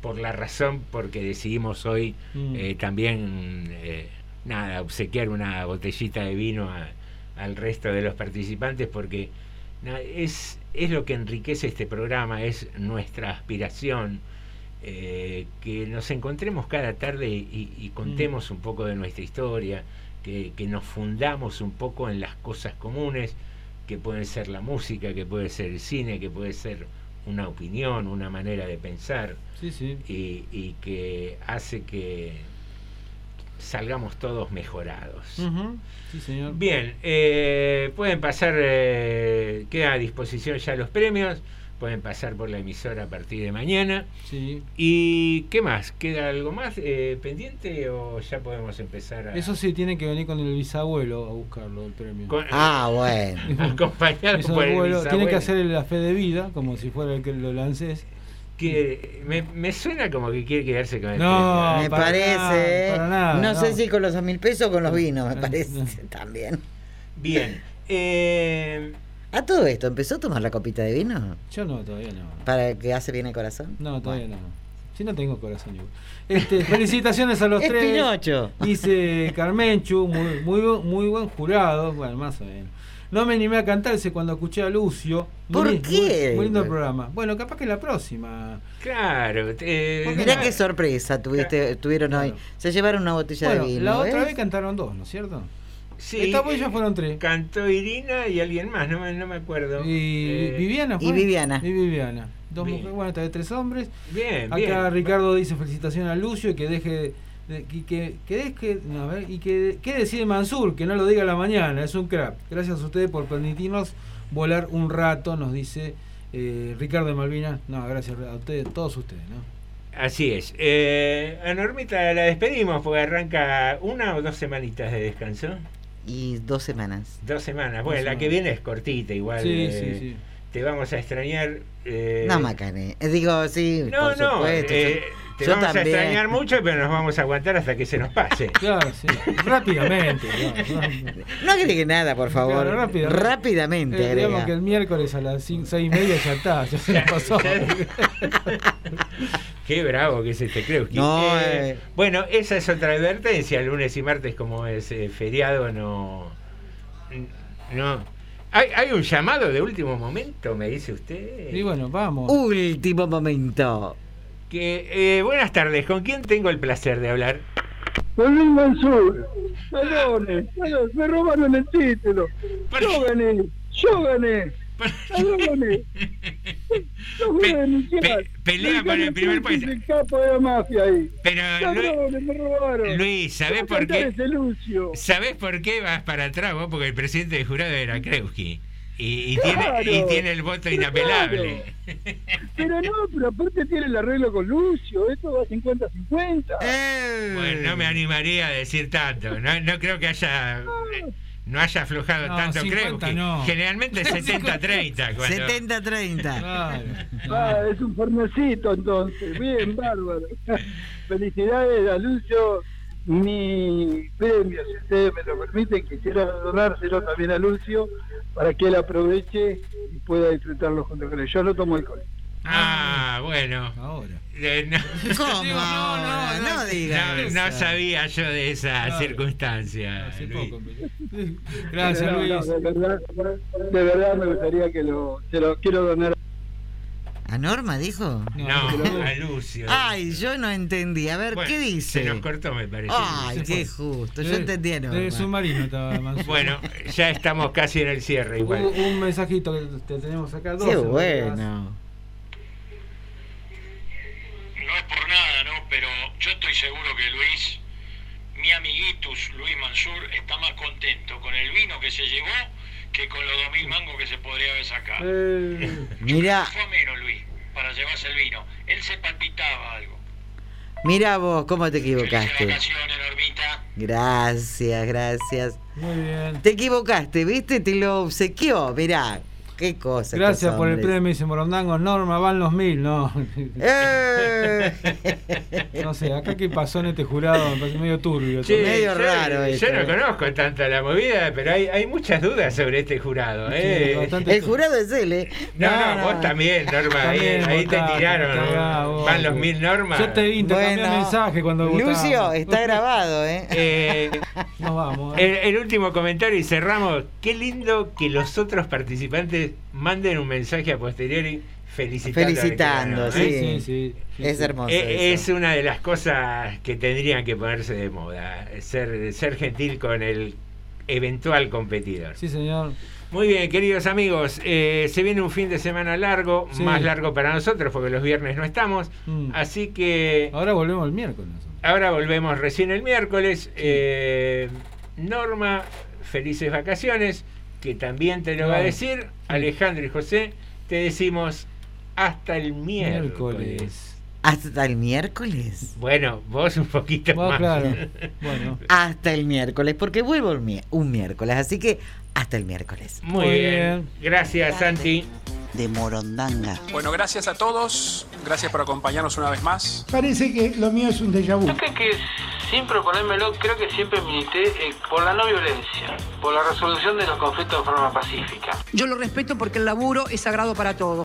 por la razón porque decidimos hoy
Mm.
eh, también, eh, nada, obsequiar una botellita de vino a- al resto de los participantes porque na- es, es lo que enriquece este programa, es nuestra aspiración. eh, que nos encontremos cada tarde y, y contemos un poco de nuestra historia, que, que nos fundamos un poco en las cosas comunes, que pueden ser la música, que puede ser el cine, que puede ser una opinión, una manera de pensar,
Sí, sí.
y, y que hace que salgamos todos mejorados.
Sí, señor.
Bien, eh, pueden pasar, eh, queda a disposición ya los premios, pueden pasar por la emisora a partir de mañana.
Sí.
¿Y qué más? ¿Queda algo más eh, pendiente o ya podemos empezar a...
Eso sí, tiene que venir con el bisabuelo a buscarlo, el premio.
Con-
Ah, bueno.
acompañado
Bisabuelo,
por el
tiene
bisabuelo?
que hacer la fe de vida, como si fuera el que lo lances.
Que me, me suena como que quiere quedarse con el
No,
me
para
parece.
nada,
¿eh?
para nada,
no, sé si con los dos mil pesos o con los vinos, me parece
no.
también.
Bien. eh,
A todo esto, ¿empezó a tomar la copita de vino?
Yo no, todavía no.
¿Para que hace bien el corazón?
No, todavía no. Si no tengo corazón igual. Este, felicitaciones a los
Es
tres.
Pinocho.
Dice Carmenchu, muy, muy, muy buen jurado. Bueno, más o menos. No me animé a cantarse cuando escuché a Lucio. Muy
¿Por
li-
qué?
Muy, muy lindo el programa. Bueno, capaz que la próxima.
claro. eh,
Mirá qué sorpresa tuviste, tuvieron hoy. Se llevaron una botella
Bueno,
de vino.
la otra
¿ves?
vez cantaron dos, ¿no es cierto?
sí,
Esta vez ya fueron tres.
Cantó Irina y alguien más, no, me- no me acuerdo.
Y
Eh,
Viviana fue.
y Viviana.
Y Viviana. Dos
Bien.
mujeres, bueno, esta vez tres hombres.
Bien,
Acá
bien.
Ricardo dice felicitación a Lucio y que deje de- y que, que no, a ver, y que qué decide Mansur, que no lo diga a la mañana, es un crack. Gracias a ustedes por permitirnos volar un rato, nos dice eh, Ricardo de Malvinas. No, gracias a ustedes, todos ustedes, ¿no?
Así es. Eh, a Normita la despedimos porque arranca una o dos semanitas de descanso.
Y dos semanas.
Dos semanas.
Dos
Bueno, la
semanas.
que viene es cortita igual.
Sí,
eh,
sí, sí.
Te vamos a extrañar. eh,
No, Macané. Eh, Digo, sí,
No,
por
no,
supuesto.
Eh, te
yo
vamos
también.
a extrañar mucho, pero nos vamos a aguantar hasta que se nos pase.
Claro, sí. Rápidamente. no, no.
No agregue nada, por favor.
Claro, rápido.
Rápidamente
Eh, digamos que el miércoles a las cin- seis y media ya está, ya se nos pasó.
Qué bravo que es este creo.
No, eh.
Bueno, esa es otra advertencia. Lunes y martes, como es eh, feriado, no. No. ¿Hay, hay un llamado de último momento, me dice usted.
Y bueno, vamos.
Último momento.
Que, eh, buenas tardes, ¿con quién tengo el placer de hablar?
Con Luis Mansur. Perdone, me robaron el título. Yo gané, yo gané. Yo gané. Lo voy a denunciar.
pelea por el primer puesto.
El capo de la mafia ahí.
Pero,
Ladrones, me robaron.
Luis, ¿sabés
¿Cómo
por qué? ¿Sabés por qué vas para atrás vos? Porque el presidente del jurado era Kreuski. Y, y
Claro.
tiene, y tiene el voto inapelable.
Pero no, pero aparte tiene el arreglo con Lucio. Esto va 50-50.
Eh.
Bueno, no me animaría a decir tanto. No, no creo que haya. No haya aflojado
No,
tanto
50
Kreuski.
no.
Generalmente 70-30. cuando-
70-30.
Ah, es un fornecito entonces. Bien, bárbaro. Felicidades a Lucio. Mi premio, si ustedes me lo permiten, quisiera donárselo también a Lucio para que él aproveche y pueda disfrutarlo junto con él. Yo lo tomo alcohol.
Ah, bueno.
Ahora.
Eh, no.
¿Cómo?
no, no,
no,
no,
digas.
No, no sabía yo de esa
Claro.
circunstancia.
Hace
Luis.
poco. Gracias,
No, no,
Luis.
de, verdad, de verdad me gustaría que lo, se lo quiero donar.
¿A Norma dijo?
No, a Lucio.
Ay, yo no entendí. A ver,
Bueno,
¿qué dice?
Se nos cortó, me parece.
Ay,
Se
qué
fue.
justo. Yo
De-
entendí a Norma.
de submarino estaba Mansur.
Bueno, ya estamos casi en el cierre igual.
Un, un mensajito que te tenemos acá.
Qué
12,
bueno.
No es por nada, ¿no? Pero yo estoy seguro que Luis, mi amiguitus Luis Mansur, está más contento con el vino que se llevó que con los 2.000 mangos que se podría haber sacado.
Eh,
Mira,
Fue menos Luis para llevarse el vino. Él se palpitaba algo.
mira vos, ¿cómo te equivocaste? Gracias, gracias.
Muy bien.
Te equivocaste, ¿viste? Te lo obsequió. Mirá, qué cosa.
Gracias por el premio, dice Morondangos. Norma, van los mil, no.
Eh.
No sé, acá qué pasó en este jurado, me parece medio turbio.
Medio
yo,
raro
yo
esto,
no conozco tanto la movida, pero hay, hay muchas dudas sobre este jurado. ¿eh?
El jurado es él, ¿eh?
No, no, vos también, Norma. Ahí, te tiraron. Van los mil normas.
Yo te vi intercambiar
Bueno,
mensajes cuando
Lucio,
votábamos.
está grabado, ¿eh?
Eh,
Nos vamos. ¿eh?
el, el último comentario y cerramos. Qué lindo que los otros participantes manden un mensaje a posteriori felicitando. al
Felicitando,
¿eh?
sí.
Sí, sí. sí,
Es hermoso. Eso.
Es una de las cosas que tendrían que ponerse de moda, ser, ser gentil con el eventual competidor.
Sí, señor.
Muy bien, queridos amigos, eh, se viene un fin de semana largo,
Sí.
más largo para nosotros porque los viernes no estamos,
Mm.
así que
Ahora volvemos el miércoles.
ahora volvemos recién el miércoles. Eh, Norma, felices vacaciones, que también te lo va a decir. Alejandro y José, te decimos hasta el miércoles.
Miércoles.
Hasta el miércoles.
Bueno, vos un poquito
Vos,
más.
claro. Bueno.
Hasta el miércoles, porque vuelvo un miércoles. Así que hasta el miércoles.
Muy,
Muy
bien.
bien.
Gracias, Santi.
De Morondanga.
Bueno, gracias a todos. Gracias por acompañarnos una vez más.
Parece que lo mío es un déjà vu.
Yo creo que sin proponérmelo, creo que siempre milité eh, por la no violencia, por la resolución de los conflictos de forma pacífica.
Yo lo respeto porque el laburo es sagrado para todos.